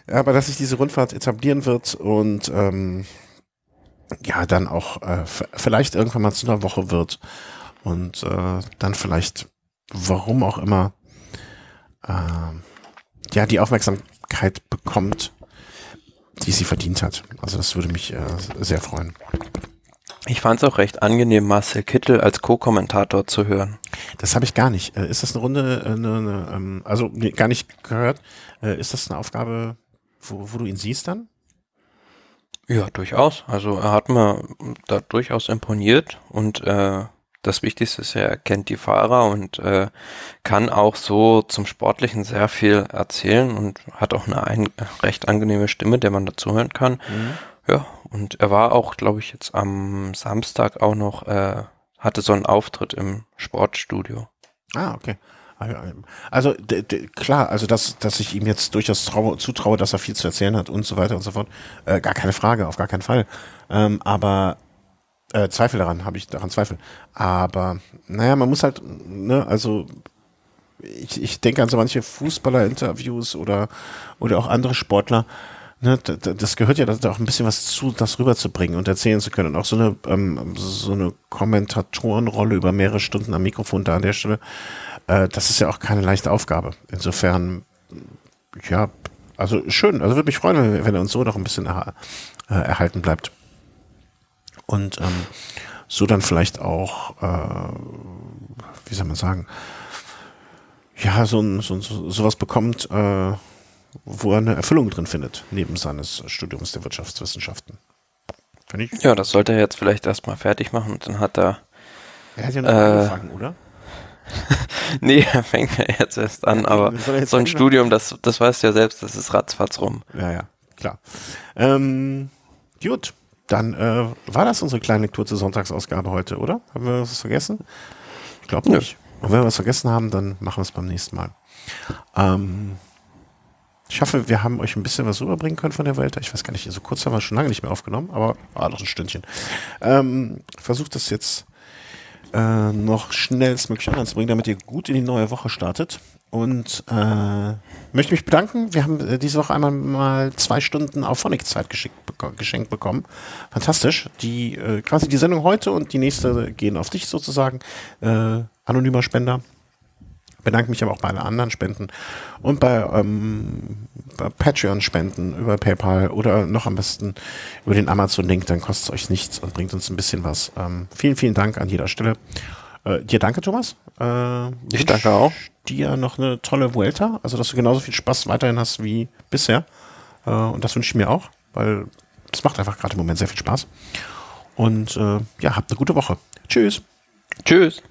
aber dass sich diese Rundfahrt etablieren wird und ähm, ja dann auch äh, vielleicht irgendwann mal zu einer Woche wird und äh, dann vielleicht, warum auch immer, äh, ja, die Aufmerksamkeit bekommt, die sie verdient hat. Also das würde mich äh, sehr freuen. Ich fand es auch recht angenehm, Marcel Kittel als Co-Kommentator zu hören. Das habe ich gar nicht. Äh, ist das eine Runde, äh, eine, eine, ähm, also gar nicht gehört. Ist das eine Aufgabe, wo, wo du ihn siehst dann? Ja, durchaus. Also er hat mir da durchaus imponiert und äh, das Wichtigste ist, er kennt die Fahrer und äh, kann auch so zum Sportlichen sehr viel erzählen und hat auch eine ein, recht angenehme Stimme, der man dazuhören kann. Mhm. Ja, und er war auch, glaube ich, jetzt am Samstag auch noch, äh, hatte so einen Auftritt im Sportstudio. Ah, okay. Also klar, also dass, dass ich ihm jetzt durchaus traue, zutraue, dass er viel zu erzählen hat und so weiter und so fort, äh, gar keine Frage, auf gar keinen Fall. Ähm, aber äh, Zweifel daran, habe ich daran Zweifel. Aber naja, man muss halt, ne, also ich, ich denke an so manche Fußballer-Interviews oder, oder auch andere Sportler, ne, das gehört ja da auch ein bisschen was zu, das rüberzubringen und erzählen zu können. Und auch so eine, ähm, so eine Kommentatorenrolle über mehrere Stunden am Mikrofon da an der Stelle, äh, das ist ja auch keine leichte Aufgabe. Insofern, ja, also schön. Also würde mich freuen, wenn, wenn er uns so noch ein bisschen er, äh, erhalten bleibt. Und ähm, so dann vielleicht auch, äh, wie soll man sagen, ja, so, ein, so, so sowas bekommt, äh, wo er eine Erfüllung drin findet, neben seines Studiums der Wirtschaftswissenschaften. Ich? Ja, das sollte er jetzt vielleicht erstmal fertig machen und dann hat er. Er hat ja noch äh, angefangen, oder? [laughs] nee, er fängt ja jetzt erst an, aber so ein Studium, das, das weißt du ja selbst, das ist ratzfatz rum. Ja, ja, klar. Ähm, gut, dann äh, war das unsere kleine kurze Sonntagsausgabe heute, oder? Haben wir was vergessen? Ich glaube nicht. Ja. Und wenn wir was vergessen haben, dann machen wir es beim nächsten Mal. Ähm, ich hoffe, wir haben euch ein bisschen was rüberbringen können von der Welt. Ich weiß gar nicht, so kurz haben wir schon lange nicht mehr aufgenommen, aber ah, noch ein Stündchen. Ähm, versucht das jetzt äh, noch schnellstmöglich anzubringen, damit ihr gut in die neue Woche startet. Und äh, möchte mich bedanken. Wir haben äh, diese Woche einmal mal zwei Stunden auf Phonic-Zeit geschenkt bekommen. Fantastisch. Die äh, quasi die Sendung heute und die nächste gehen auf dich sozusagen. Äh, anonymer Spender bedanke mich aber auch bei allen anderen Spenden und bei, ähm, bei Patreon-Spenden über PayPal oder noch am besten über den Amazon-Link, dann kostet es euch nichts und bringt uns ein bisschen was. Ähm, vielen, vielen Dank an jeder Stelle. Äh, dir danke, Thomas. Äh, ich danke auch. Dir noch eine tolle Vuelta, also dass du genauso viel Spaß weiterhin hast wie bisher. Äh, und das wünsche ich mir auch, weil es macht einfach gerade im Moment sehr viel Spaß. Und äh, ja, habt eine gute Woche. Tschüss. Tschüss.